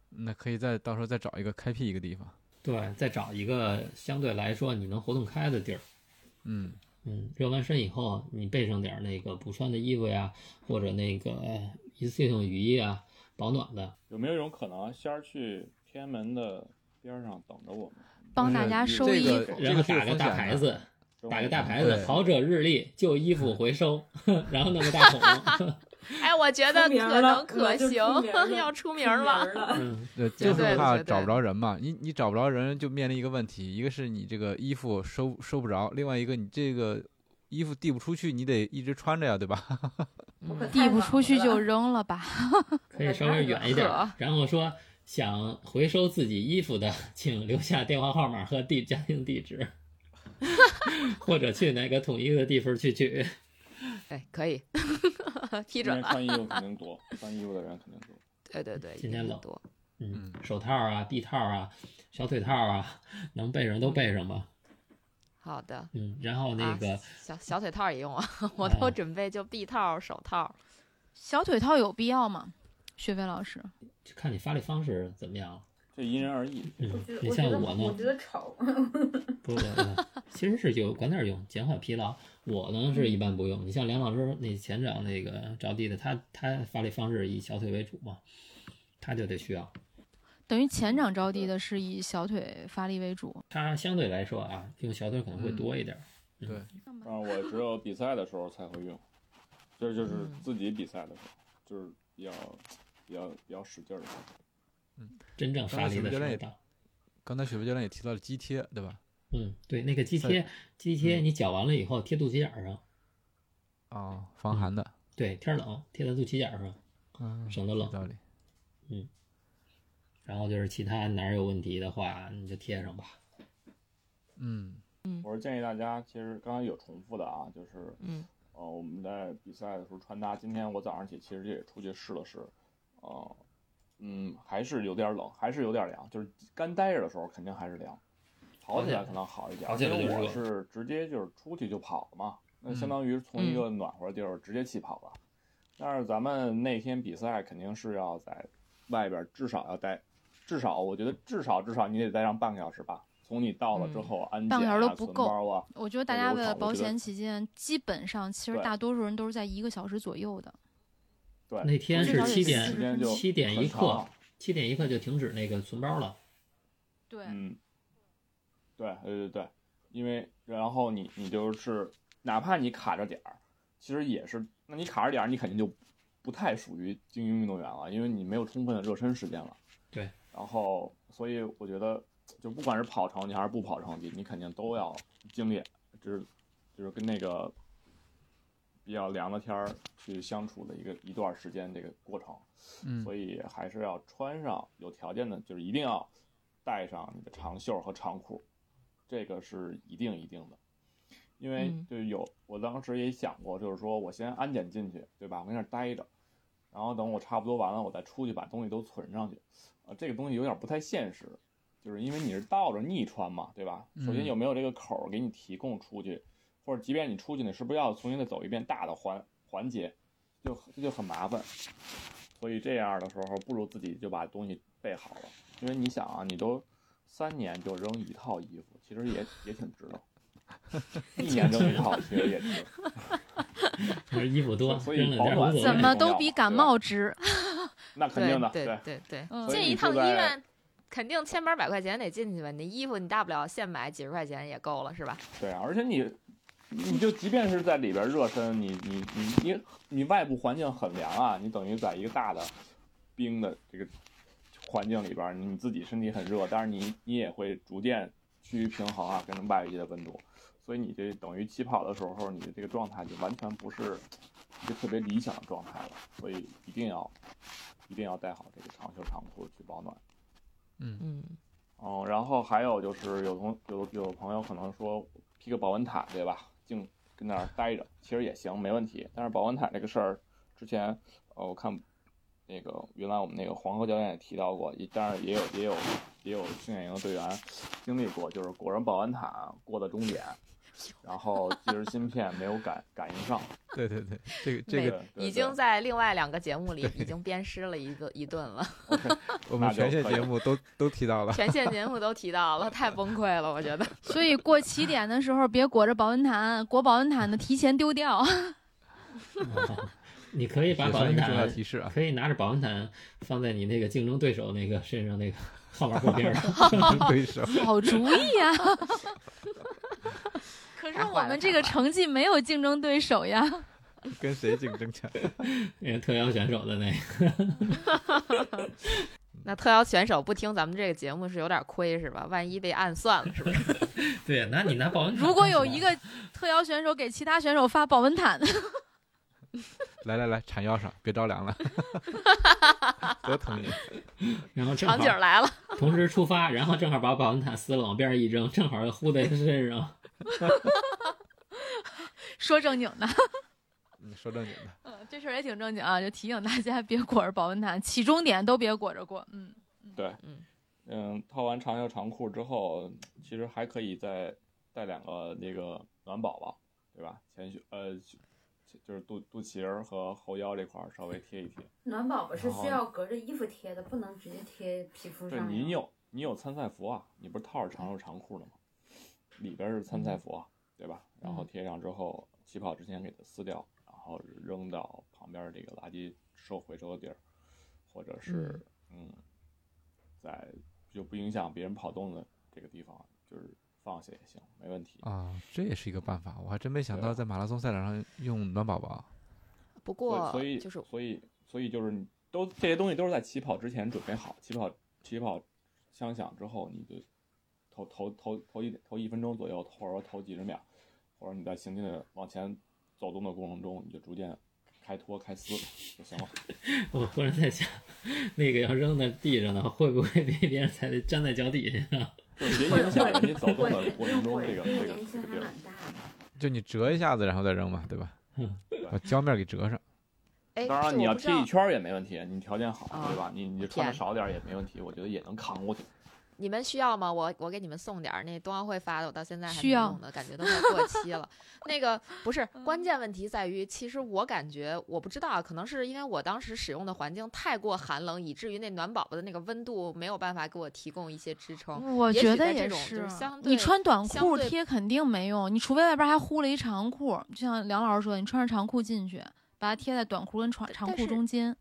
那可以再到时候再找一个开辟一个地方。对，再找一个相对来说你能活动开的地儿。嗯，嗯，热完身以后，你备上点儿那个补穿的衣服呀，或者那个呃一次性雨衣啊，保暖的。有没有一种可能，先儿去天安门的边上等着我们？帮大家收衣这个服。然后打个大牌子，打个大牌子对“好者日历”，旧衣服回收，然后弄个大桶。哎，我觉得可能可行要出名儿了。嗯，对，就是怕找不着人嘛。你你找不着人，就面临一个问题，一个是你这个衣服收收不着，另外一个你这个衣服递不出去，你得一直穿着呀，对吧？递不出去就 扔了吧。可以稍微远一点。然后说想回收自己衣服的，请留下电话号码和地家庭地址，或者去哪个统一的地方去取。哎，可以批准了。穿衣服肯定 多，穿衣服的人肯定多。对对对，今天冷多。嗯，手套啊、臂套啊、小腿套啊，能备上都备上吧。好的。嗯，然后那啊个小小腿套也用啊，我啊都准备就臂套、手套。小腿套有必要吗？薛飞老师，就看你发力方式怎么样了。这因人而异。嗯你像我呢，我觉得丑。不，呃其实是有管点用，减缓疲劳。我呢是一般不用。你像梁老师那前掌那个着地的，他他发力方式以小腿为主嘛，他就得需要。等于前掌着地的是以小腿发力为主。他相对来说啊，用小腿可能会多一点儿。对，啊，我只有比赛的时候才会用，这就是嗯自己比赛的时候，就是比较比较比较使劲儿的时候。真正发力的时候。刚才雪飞教练也提到了肌贴，对吧？嗯，对，那个肌贴，肌贴你绞完了以后贴肚脐眼儿上，哦，防寒的，对，天儿冷贴在肚脐眼儿上，嗯，省得冷有道理。然后就是其他哪儿有问题的话，你就贴上吧。嗯。我是建议大家，其实刚才有重复的啊，就是嗯。呃，我们在比赛的时候穿搭，今天我早上起其实也出去试了试，呃，嗯，还是有点冷，还是有点凉，就是干待着的时候肯定还是凉，跑起来可能好一点。跑起来因为我是直接就是出去就跑了嘛，那嗯相当于从一个暖和的地儿直接起跑了。但是咱们那天比赛肯定是要在外边至少要待，至少我觉得至少至少你得待上半个小时吧。从你到了之嗯后，安检半个小时都不够包啊，我觉得大家流为了保险起见，基本上其实大多数人都是在一个小时左右的。对，那天是七点40时间就七点一刻，七点一刻就停止那个存包了。对嗯，对对对对，因为然后你你就是哪怕你卡着点儿，其实也是，那你卡着点儿，你肯定就不太属于精英运动员了，因为你没有充分的热身时间了。对，然后所以我觉得，就不管是跑成绩还是不跑成绩，你肯定都要经历，就是就是跟那个比较凉的天儿去相处的一个一段时间这个过程。嗯所以还是要穿上有条件的，就是一定要带上你的长袖和长裤，这个是一定一定的。因为嗯就有我当时也想过，就是说我先安检进去，对吧？我跟那儿待着，然后等我差不多完了，我再出去把东西都存上去。啊，这个东西有点不太现实，就是因为你是倒着逆穿嘛，对吧？首先嗯有没有这个口儿给你提供出去，或者即便你出去，你是不是要重新再走一遍大的环环节，就这就很麻烦。所以这样的时候，不如自己就把东西备好了，因为你想啊，你都三年就扔一套衣服，其实也也挺值的。一年扔一套，其实也值。就是衣服多，所以保暖怎么都比感冒值。那肯定的，对对对对，嗯进一趟医院，肯定千八百块钱得进去吧？你衣服你大不了现买几十块钱也够了，是吧？对啊，而且你，你就即便是在里边热身，你你你你你外部环境很凉啊，你等于在一个大的冰的这个环境里边，你自己身体很热，但是你你也会逐渐趋于平衡啊，跟外界的温度，所以你这等于起跑的时候，你的这个状态就完全不是一个特别理想的状态了，所以一定要一定要带好这个长袖长裤去保暖。嗯嗯哦，然后还有就是有同有有朋友可能说披个保温毯，对吧？净跟那儿待着，其实也行，没问题。但是保温毯这个事儿，之前呃我看那个原来我们那个黄河教练也提到过，也当然也有也有也有训练营的队员经历过，就是裹着保温毯过的终点，然后即时芯片没有感感应上，对对对，这个这个已经在另外两个节目里已经鞭尸了一个一顿了 我们全线节目都 都提到了。全线节目都提到了，太崩溃了，我觉得。所以过起点的时候别裹着保温毯，裹保温毯的提前丢掉。哦你可以把保温毯提示啊，可以拿着保温毯放在你那个竞争对手那个身上那个 号码布边上。对手。好主意呀！可是我们这个成绩没有竞争对手呀。跟谁竞争去？那个特邀选手的那个，那特邀选手不听咱们这个节目是有点亏是吧？万一被暗算了是不是？对呀，那你拿保温毯。如果有一个特邀选手给其他选手发保温毯，来 来来，缠腰上，别着凉了，多疼你！然后正场景来了，同时出发，然后正好把保温毯撕了往边上一扔，正好呼在他身上。说正经的，嗯说正经的，嗯，这事儿也挺正经啊，就提醒大家别裹着保温毯，起终点都别裹着过。嗯，对，嗯嗯，套完长袖长裤之后，其实还可以再带两个那个暖宝宝，对吧？前胸呃，就是肚肚脐儿和后腰这块儿稍微贴一贴。暖宝宝是需要隔着衣服贴的，不能直接贴皮肤上对。你有你有参赛服啊，你不是套着长袖长裤的吗？里边是参赛服啊，对吧？然后贴上之后，起跑之前给它撕掉，然后扔到旁边这个垃圾收回收的地儿，或者是嗯，在就不影响别人跑动的这个地方，就是放下也行，没问题。啊，这也是一个办法，我还真没想到在马拉松赛场上用暖宝宝。不过所以就是所以所以就是你都这些东西都是在起跑之前准备好，起跑起跑枪响之后，你就投投投投一投一分钟左右，或者说头几十秒，或者你在行进的往前走动的过程中，你就逐渐开开脱开撕就行了。我忽然在想，那个要扔在地上呢，会不会被别人踩得粘在脚底下别影响人家走动的过程中这个这个。就你折一下子，然后再扔嘛，对吧？嗯，把胶面给折上。哎，当然你要贴一圈也没问题，你条件好，啊对吧？你你穿的少点也没问题，我觉得也能扛过去。你们需要吗？我我给你们送点儿，那冬奥会发的，我到现在还没用呢，感觉都快过期了。那个不是关键问题在于，其实我感觉我不知道，可能是因为我当时使用的环境太过寒冷，以至于那暖宝宝的那个温度没有办法给我提供一些支撑。我觉得也是相对你穿短裤贴肯定没用，你除非外边还呼了一长裤，就像梁老师说的，你穿着长裤进去，把它贴在短裤跟长长裤中间。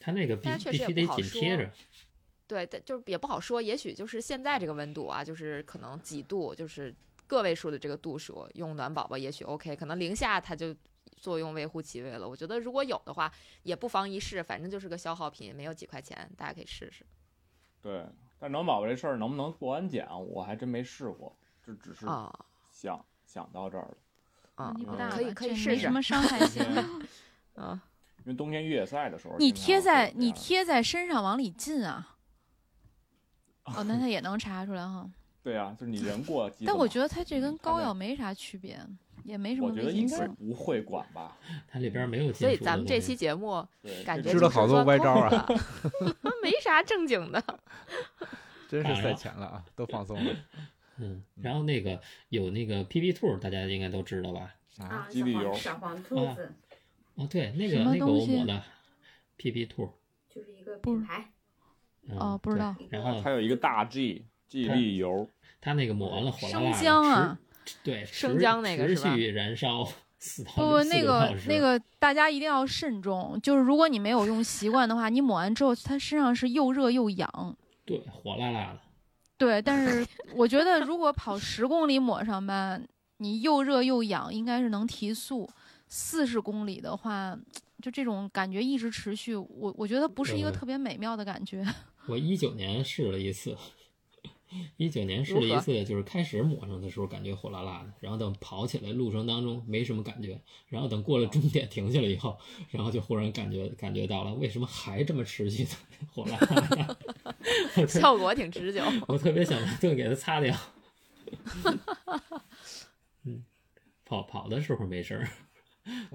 它那个必必须得紧贴着。对，但就是也不好说，也许就是现在这个温度啊，就是可能几度，就是个位数的这个度数，用暖宝宝也许 OK，可能零下它就作用微乎其微了。我觉得如果有的话，也不妨一试，反正就是个消耗品，没有几块钱，大家可以试试。对，但暖宝宝这事儿能不能过安检，我还真没试过，就只是啊想、想到这儿了。啊问题不嗯可以可以试试没什么伤害性。啊！因为冬天越野赛的时候，你贴在你贴在身上往里进啊。哦，那他也能查出来哈。对啊，就是你人过。但我觉得他这跟膏药没啥区别，也没什么我觉得。应该不会管吧？它里边没有所以。咱们这期节目对，感觉支了好多歪招啊没啥正经的。真是赛前了啊，都放松了。嗯，然后那个有那个 PP 兔，大家应该都知道吧？啥？啊，基地油小黄兔子哦，对，那个那个我抹的 PP 兔。就是一个品牌，嗯哦，不知道。然后它有一个大 G 记忆力油，它那个抹完了火辣辣生，姜啊，对，生姜那个持是吧续燃烧 四到不，四那个那个大家一定要慎重，就是如果你没有用习惯的话，你抹完之后，它身上是又热又痒。对火辣辣的，对，但是我觉得如果跑十公里抹上吧，你又热又痒，应该是能提速。四十公里的话，就这种感觉一直持续，我我觉得不是一个特别美妙的感觉。我一九年试了一次，一九年试了一次，就是开始抹上的时候感觉火辣辣的，然后等跑起来路程当中没什么感觉，然后等过了终点停下来以后，然后就忽然感觉感觉到了为什么还这么持续的 火辣辣 效果挺持久。我特别想拿盾给它擦掉。嗯，跑跑的时候没事儿，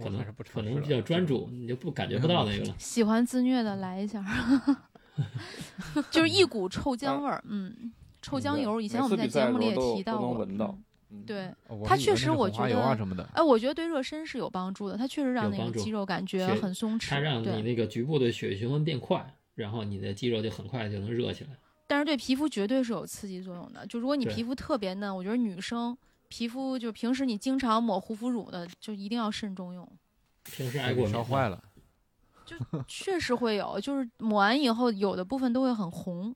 可能是不可能比较专注，你就不感觉不到那个了。喜欢自虐的来一下，就是一股臭姜味儿。嗯，臭姜油，以前我们在节目里也提到过。对，它确实我觉得。哎，我觉得对热身是有帮助的，它确实让那个肌肉感觉很松弛。它让你，那个局部的血液循环变快，然后你的肌肉就很快就能热起来。但是对皮肤绝对是有刺激作用的。就如果你皮肤特别嫩，我觉得女生皮肤就平时你经常抹护肤乳的，就一定要慎重用。平时爱给过敏烧坏了，确实会有，就是抹完以后，有的部分都会很红。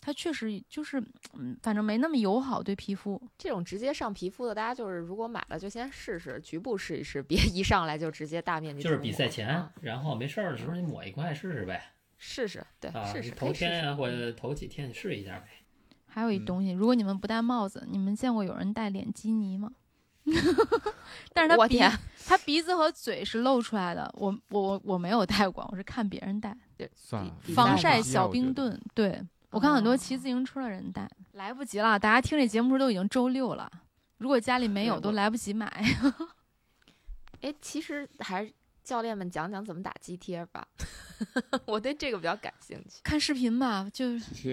它确实就是，嗯，反正没那么友好对皮肤。这种直接上皮肤的，大家就是如果买了就先试试，局部试一试，别一上来就直接大面积就是比赛前啊，然后没事儿的时候你抹一块试试呗。试试，对，啊，试试可以试试。天呀或者头几天你试一下呗。还有一嗯东西，如果你们不戴帽子，你们见过有人戴脸基尼吗？但是他鼻我，他鼻子和嘴是露出来的，我我我没有戴过，我是看别人戴。算了，防晒小冰盾，对我看很多骑自行车的人戴，来不及了，大家听这节目时候都已经周六了，如果家里没有，都来不及买。哎，其实还是教练们讲讲怎么打肌贴吧，我对这个比较感兴趣。看视频吧，就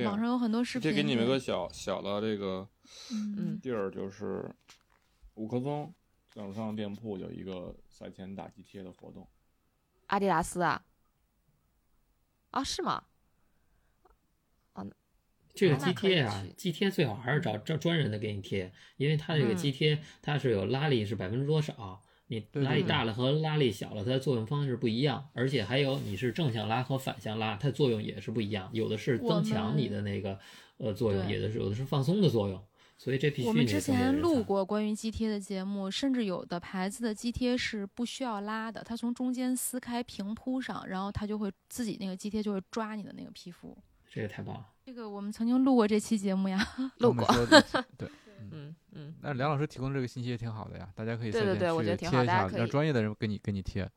网上有很多视频。这给你们个小小的这个地儿，就是五棵松赞助商店铺有一个赛前打肌贴的活动。阿迪达斯啊？啊，是吗？这个肌贴啊，肌贴最好还是找找专人的给你贴，因为它这个嗯肌贴它是有拉力是百分之多少，你拉力大了和拉力小了，它的作用方式不一样，而且还有你是正向拉和反向拉，它作用也是不一样，有的是增强你的那个呃作用，有的是有的是放松的作用，所以这必须我们之前录过关于肌贴的节目，甚至有的牌子的肌贴是不需要拉的，它从中间撕开平铺上，然后它就会自己那个肌贴就会抓你的那个皮肤。这个太棒了。这个我们曾经录过这期节目呀，录过 对，嗯嗯，但是梁老师提供这个信息也挺好的呀，大家可以对对对我觉得挺好贴一下，大家可以让专业的人给你给你贴。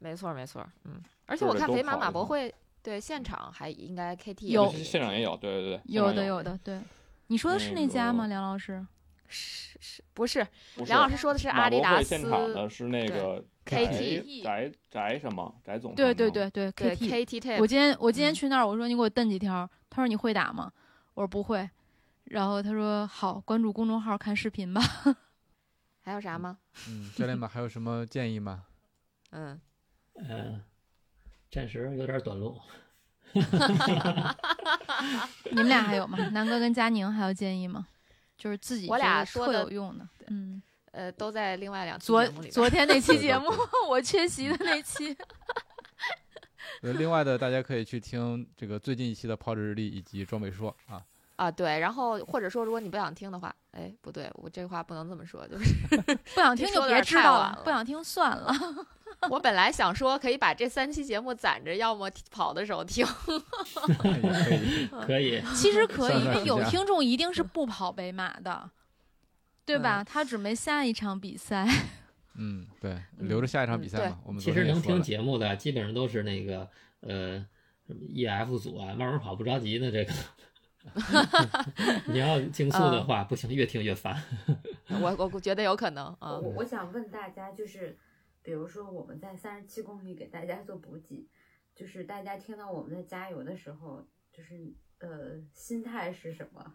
没错没错，嗯，而且我看肥马马博会对现场还应该 KT 有现场也有，对对对，有的有的，对。你说的是那家吗，梁老师？是是不是？梁老师说的是阿迪达斯现场的是那个 KT 宅宅什么宅总对对对对对，KT。KT Tape，我今天我今天嗯去那儿，我说你给我蹬几条，他说你会打吗？我说不会，然后他说好，关注公众号看视频吧。还有啥吗？嗯，教练们还有什么建议吗？嗯，嗯，暂时有点短路。你们俩还有吗？南哥跟佳宁还有建议吗？就是自己我俩说的有用的。嗯，呃，都在另外两期昨节目里边昨天那期节目，我缺席的那期。呃，另外的大家可以去听这个最近一期的抛掷日历以及装备说啊。啊，对，然后或者说如果你不想听的话，哎，不对，我这话不能这么说，就是不想听就别知道了，不想听算了。我本来想说可以把这三期节目攒着，要么跑的时候听，可以，可以，其实可以，因为有听众一定是不跑北马的，对嗯吧？他准备下一场比赛。嗯，对，留着下一场比赛对嘛。我们其实能听节目的，基本上都是那个呃什么 EF 组啊，慢慢跑不着急的这个。你要竞速的话，不行，越听越烦。我我我觉得有可能我啊，我我想问大家，就是比如说我们在三十七公里给大家做补给，就是大家听到我们在加油的时候，就是呃心态是什么？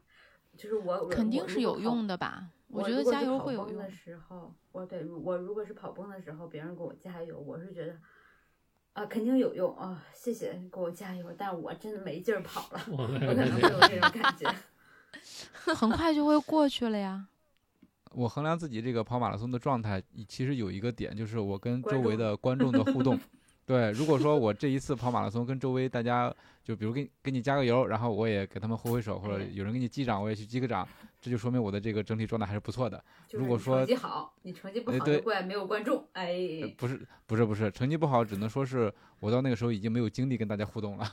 就是我我肯定是有用的。吧？我觉得加如果是跑油会有用的。时候，我对我如果是跑崩的时候，别人给我加油，我是觉得啊肯定有用啊，谢谢你给我加油，但我真的没劲儿跑了，我可能会有这种感觉。很快就会过去了呀。我衡量自己这个跑马拉松的状态，其实有一个点，就是我跟周围的观众的互动。对，如果说我这一次跑马拉松跟周围大家，就比如给给你加个油，然后我也给他们挥挥手，或者哎有人给你击掌，我也去击个掌，这就说明我的这个整体状态还是不错的。如果说成绩好，你成绩不好就怪没有观众，哎，呃不是不是不是，成绩不好，只能说是我到那个时候已经没有精力跟大家互动了，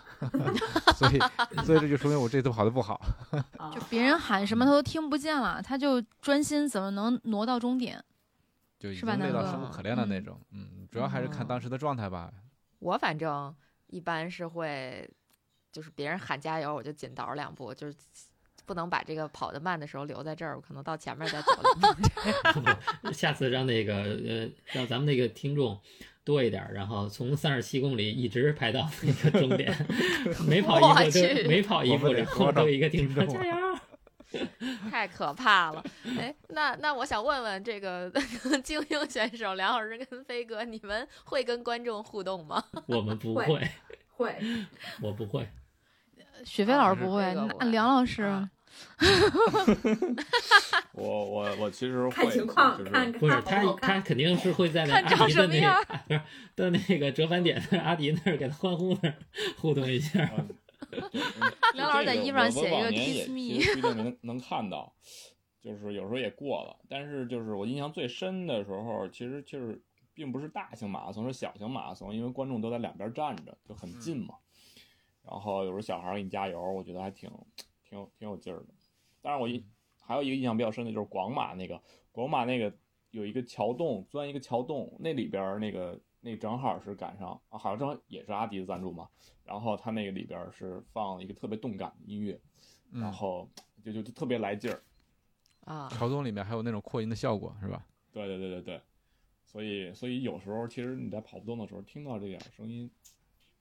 所以所以这就说明我这次跑的不好。啊 就别人喊什么他都听不见了，他就专心怎么能挪到终点？就已经累到生无可恋的那嗯种。嗯，主要还是看当时的状态吧。我反正一般是会，就是别人喊加油，我就紧倒两步，就是不能把这个跑得慢的时候留在这儿，我可能到前面再走两步。下次让那个呃，让咱们那个听众多一点儿，然后从三十七公里一直排到那个终点，每跑一我步就每跑一步，我们得然后多少都有一个听众加油。太可怕了！哎，那那我想问问这个 精英选手梁老师跟飞哥，你们会跟观众互动吗？我们不会会，我不会。雪飞老师不会，那这个不会梁老师啊 我我我其实会看情况就是看不是他他肯定是会在那阿迪的那个不是的那个折返点阿迪那儿给他欢呼那儿 互动一下。嗯对嗯梁老师在这个衣服上我写一个 kiss 也 me 一定能 能看到，就是有时候也过了。但是就是我印象最深的时候，其实就是并不是大型马拉松，是小型马拉松，因为观众都在两边站着，就很近嘛。然后有时候小孩儿给你加油，我觉得还挺挺有挺有劲儿的。当然我一还有一个印象比较深的就是广马那个，广马那个有一个桥洞，钻一个桥洞，那里边儿那个那正好是赶上啊，好像正好也是阿迪的赞助嘛。然后它那个里边儿是放了一个特别动感的音乐，然嗯，后就就就特别来劲儿。啊，桥洞里面还有那种扩音的效果，是吧？对对对对对，所以所以有时候其实你在跑不动的时候听到这点声音，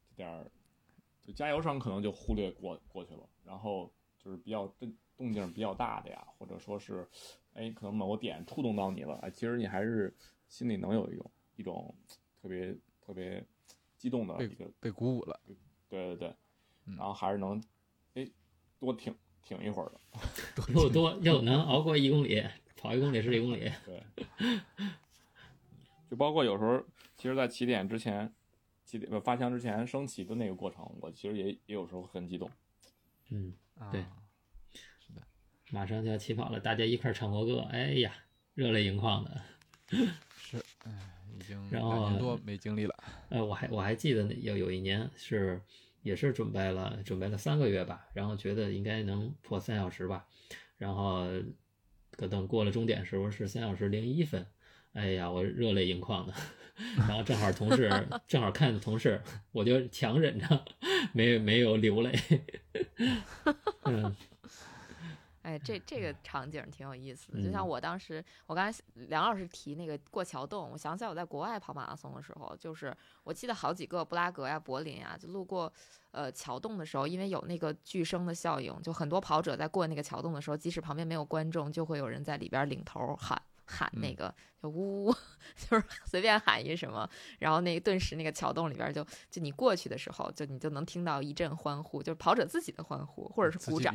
这点儿就加油声可能就忽略过过去了，然后就是比较动动静比较大的呀，或者说是哎可能某个点触动到你了，哎，其实你还是心里能有一种一种特别特别激动的被一个被鼓舞了。对对对，嗯然后还是能哎多挺挺一会儿的。又多又能熬过一公里，跑一公里是一公里。对，就包括有时候，其实，在起点之前，起点不发枪之前升起的那个过程，我其实也也有时候很激动。嗯，啊对马上就要起跑了，大家一块儿唱国歌，哎呀，热泪盈眶的。是，哎，已经然后多没经历了。呃，我还我还记得有有一年是也是准备了准备了三个月吧，然后觉得应该能破三小时吧，然后可等过了终点时候是三小时零一分，哎呀，我热泪盈眶的。然后正好同事 正好看着同事，我就强忍着没没有流泪。嗯，哎，这这个场景挺有意思的，就嗯像我当时，我刚才梁老师提那个过桥洞，我想起来我在国外跑马拉松的时候，就是我记得好几个布拉格呀、柏林呀，就路过呃桥洞的时候，因为有那个巨声的效应，就很多跑者在过那个桥洞的时候，即使旁边没有观众，就会有人在里边领头喊喊那嗯个，就呜呜，就是随便喊一什么，然后那个顿时那个桥洞里边就就你过去的时候，就你就能听到一阵欢呼，就是跑者自己的欢呼或者是鼓掌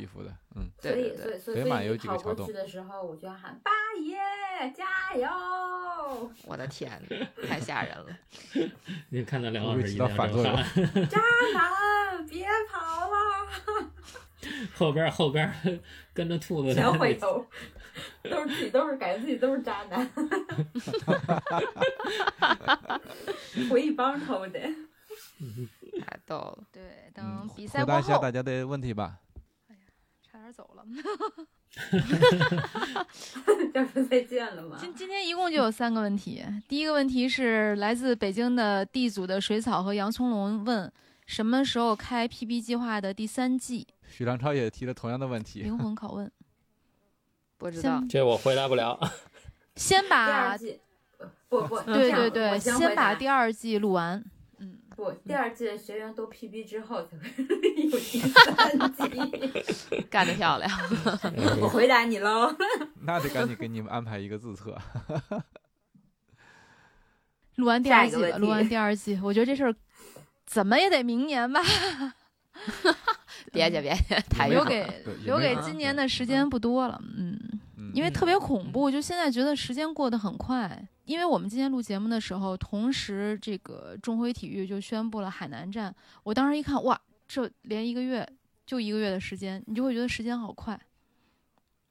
嗯，对对对，所以跑过去的时候，我就要喊八爷加油，我的天，太吓人了。你看到梁老会不会起到师一定要反作用渣男别跑了，后边后边跟着兔子全回的头，都是自己都是感觉自己都是渣男，回一帮头的，太逗了。对，嗯等比赛回答过后一下大家的问题吧。差点走了。要说再见了吗？今今天一共就有三个问题。第一个问题是来自北京的 D 组的水草和洋葱龙问：什么时候开 PB 计划的第三季？许良超也提了同样的问题。灵魂拷问。不知道，这我回答不了。先第二把季，不不，对对对，先先把第二季录完。嗯，不，第二季的学员都 PB 之后才会 有第三季。干得漂亮。我回答你喽。那得赶紧给你们安排一个自测。录完第二季吧，下一个问题录完第二季，我觉得这事儿怎么也得明年吧，别介别介，太留。给留给今年的时间不多了。嗯。嗯，因为特别恐怖，就现在觉得时间过得很快。因为我们今天录节目的时候，同时这个中辉体育就宣布了海南站。我当时一看，哇，这连一个月就一个月的时间，你就会觉得时间好快。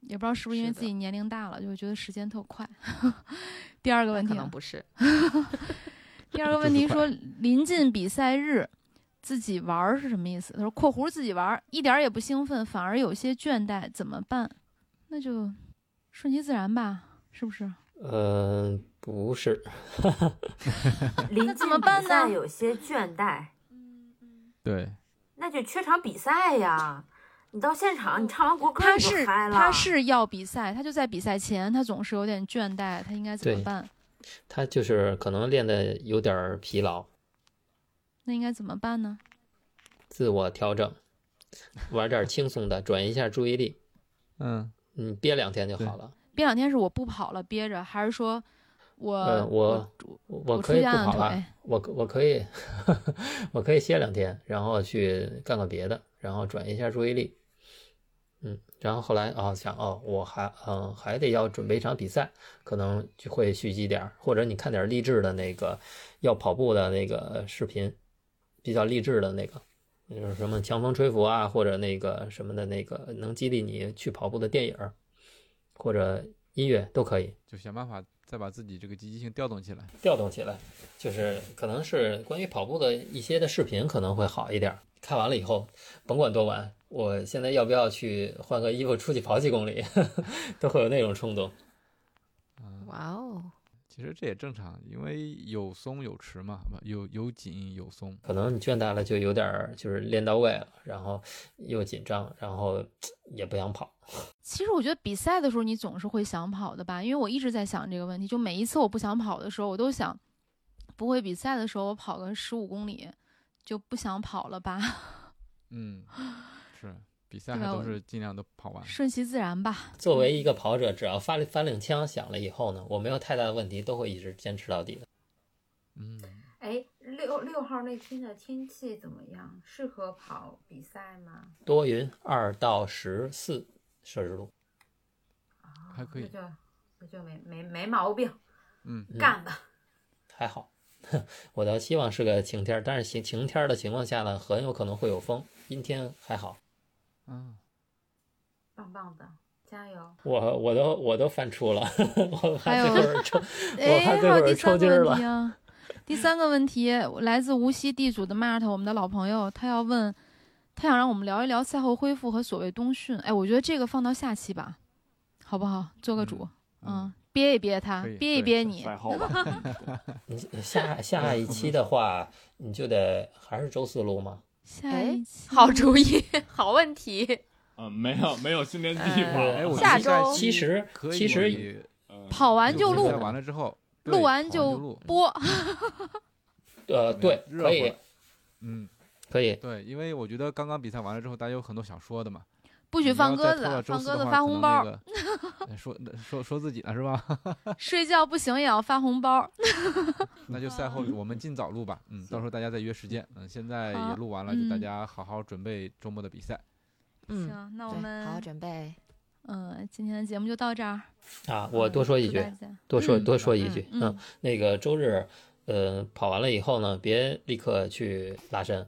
也不知道是不是因为自己年龄大了，就会觉得时间特快。第二个问题啊，可能不是，第二个问题说，临近比赛日自己玩儿是什么意思？他说（括弧自己玩儿一点儿也不兴奋，反而有些倦怠，怎么办？那就顺其自然吧，是不是？嗯，不是，那怎么办呢有些倦怠，对，那就缺场比赛呀。你到现场，你唱完国歌他是嗨了。他是要比赛，他就在比赛前，他总是有点倦怠，他应该怎么办？他就是可能练的有点儿疲劳，那应该怎么办呢？自我调整，玩点儿轻松的，转移一下注意力。嗯，你，憋两天就好了。憋两天是我不跑了憋着，还是说我、呃我我我我可以不跑了腿，我可我可以 我可以歇两天，然后去干个别的，然后转移一下注意力。嗯，然后后来啊、想哦，我还嗯还得要准备一场比赛，可能就会蓄积点儿，或者你看点儿励志的那个要跑步的那个视频，比较励志的那个，就是什么强风吹拂啊，或者那个什么的那个能激励你去跑步的电影，或者音乐都可以。就想办法再把自己这个积极性调动起来。调动起来，就是可能是关于跑步的一些的视频可能会好一点。看完了以后，甭管多晚，我现在要不要去换个衣服出去跑几公里，都会有那种冲动。嗯，哇哦，其实这也正常，因为有松有弛嘛，有有紧有松。可能你倦怠了，就有点儿就是练到位了，然后又紧张，然后也不想跑。其实我觉得比赛的时候你总是会想跑的吧，因为我一直在想这个问题，就每一次我不想跑的时候，我都想，不会比赛的时候我跑个十五公里就不想跑了吧，嗯，是比赛还都是尽量都跑完。顺其自然吧。作为一个跑者，只要发发令枪响了以后呢，我没有太大的问题，都会一直坚持到底的。嗯，哎，六六号那天的天气怎么样？适合跑比赛吗？多云，二到十四摄氏度。啊还可以那就那就没没没毛病，嗯，嗯干吧。还好，我倒希望是个晴天儿，但是晴晴天儿的情况下呢，很有可能会有风。阴天还好，啊，棒棒的，加油！我我都我都翻出了，我还有怕这会儿抽，哎，怕还有第这会儿抽三个筋了。问题啊，第三个问题来自无锡地主的 Mart，我们的老朋友，他要问，他想让我们聊一聊赛后恢复和所谓冬训。哎，我觉得这个放到下期吧，好不好？做个主，嗯，憋一憋他，憋一憋你。赛后吧。你下下一期的话，你就得还是周四录吗？下哎一期好主意，好问题。嗯，没有没有训练计呃划。哎，我下周其实可以其实嗯跑完就录比赛，完了之后，对录完就，播。呃对，可以嗯，可以，对，因为我觉得刚刚比赛完了之后，大家有很多想说的嘛。不许放鸽子放鸽子发红包，说说说自己呢是吧？睡觉不行也要发红包。那就赛后我们尽早录吧，嗯，到时候大家再约时间。嗯，现在也录完了，就大嗯家好好准备周末的比赛。嗯行，那我，们好好准备。嗯，今天的节目就到这儿。啊，我多说一句多说多说一嗯句，嗯嗯，那个周日，呃，跑完了以后呢，别立刻去拉伸，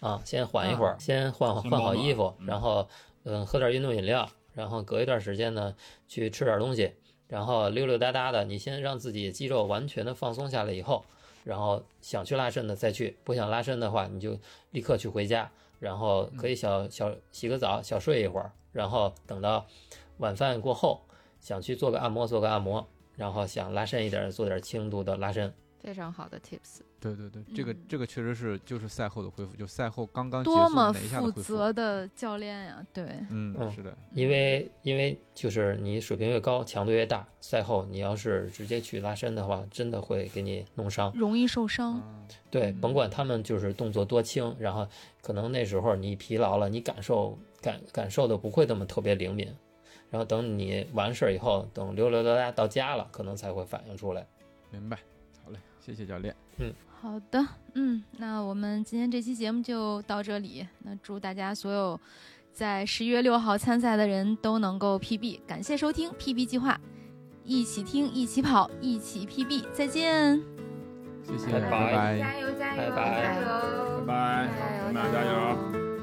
啊，先缓一会儿，先换换好衣服，嗯然后嗯，喝点运动饮料，然后隔一段时间呢，去吃点东西，然后溜溜达达的，你先让自己肌肉完全的放松下来以后，然后想去拉伸的再去，不想拉伸的话，你就立刻去回家，然后可以小小洗个澡，小睡一会儿，然后等到晚饭过后，想去做个按摩，做个按摩，然后想拉伸一点，做点轻度的拉伸。非常好的 tips。对对对，这个嗯这个确实是就是赛后的恢复，就赛后刚刚结束多么哪一下的负。责的教练呀！对，嗯，嗯是的，因为因为就是你水平越高，强度越大，赛后你要是直接去拉伸的话，真的会给你弄伤。容易受伤。对，嗯甭管他们就是动作多轻，然后可能那时候你疲劳了，你感受感感受的不会那么特别灵敏，然后等你完事儿以后，等溜溜达达到家了，可能才会反应出来。明白。谢谢教练。嗯好的，嗯，那我们今天这期节目就到这里。那祝大家所有在十一月六号参赛的人都能够 PB。感谢收听 PB 计划，一起听，一起跑，一起 PB。再见。谢谢，拜拜拜拜加油加油拜拜加油！拜拜，加油加油。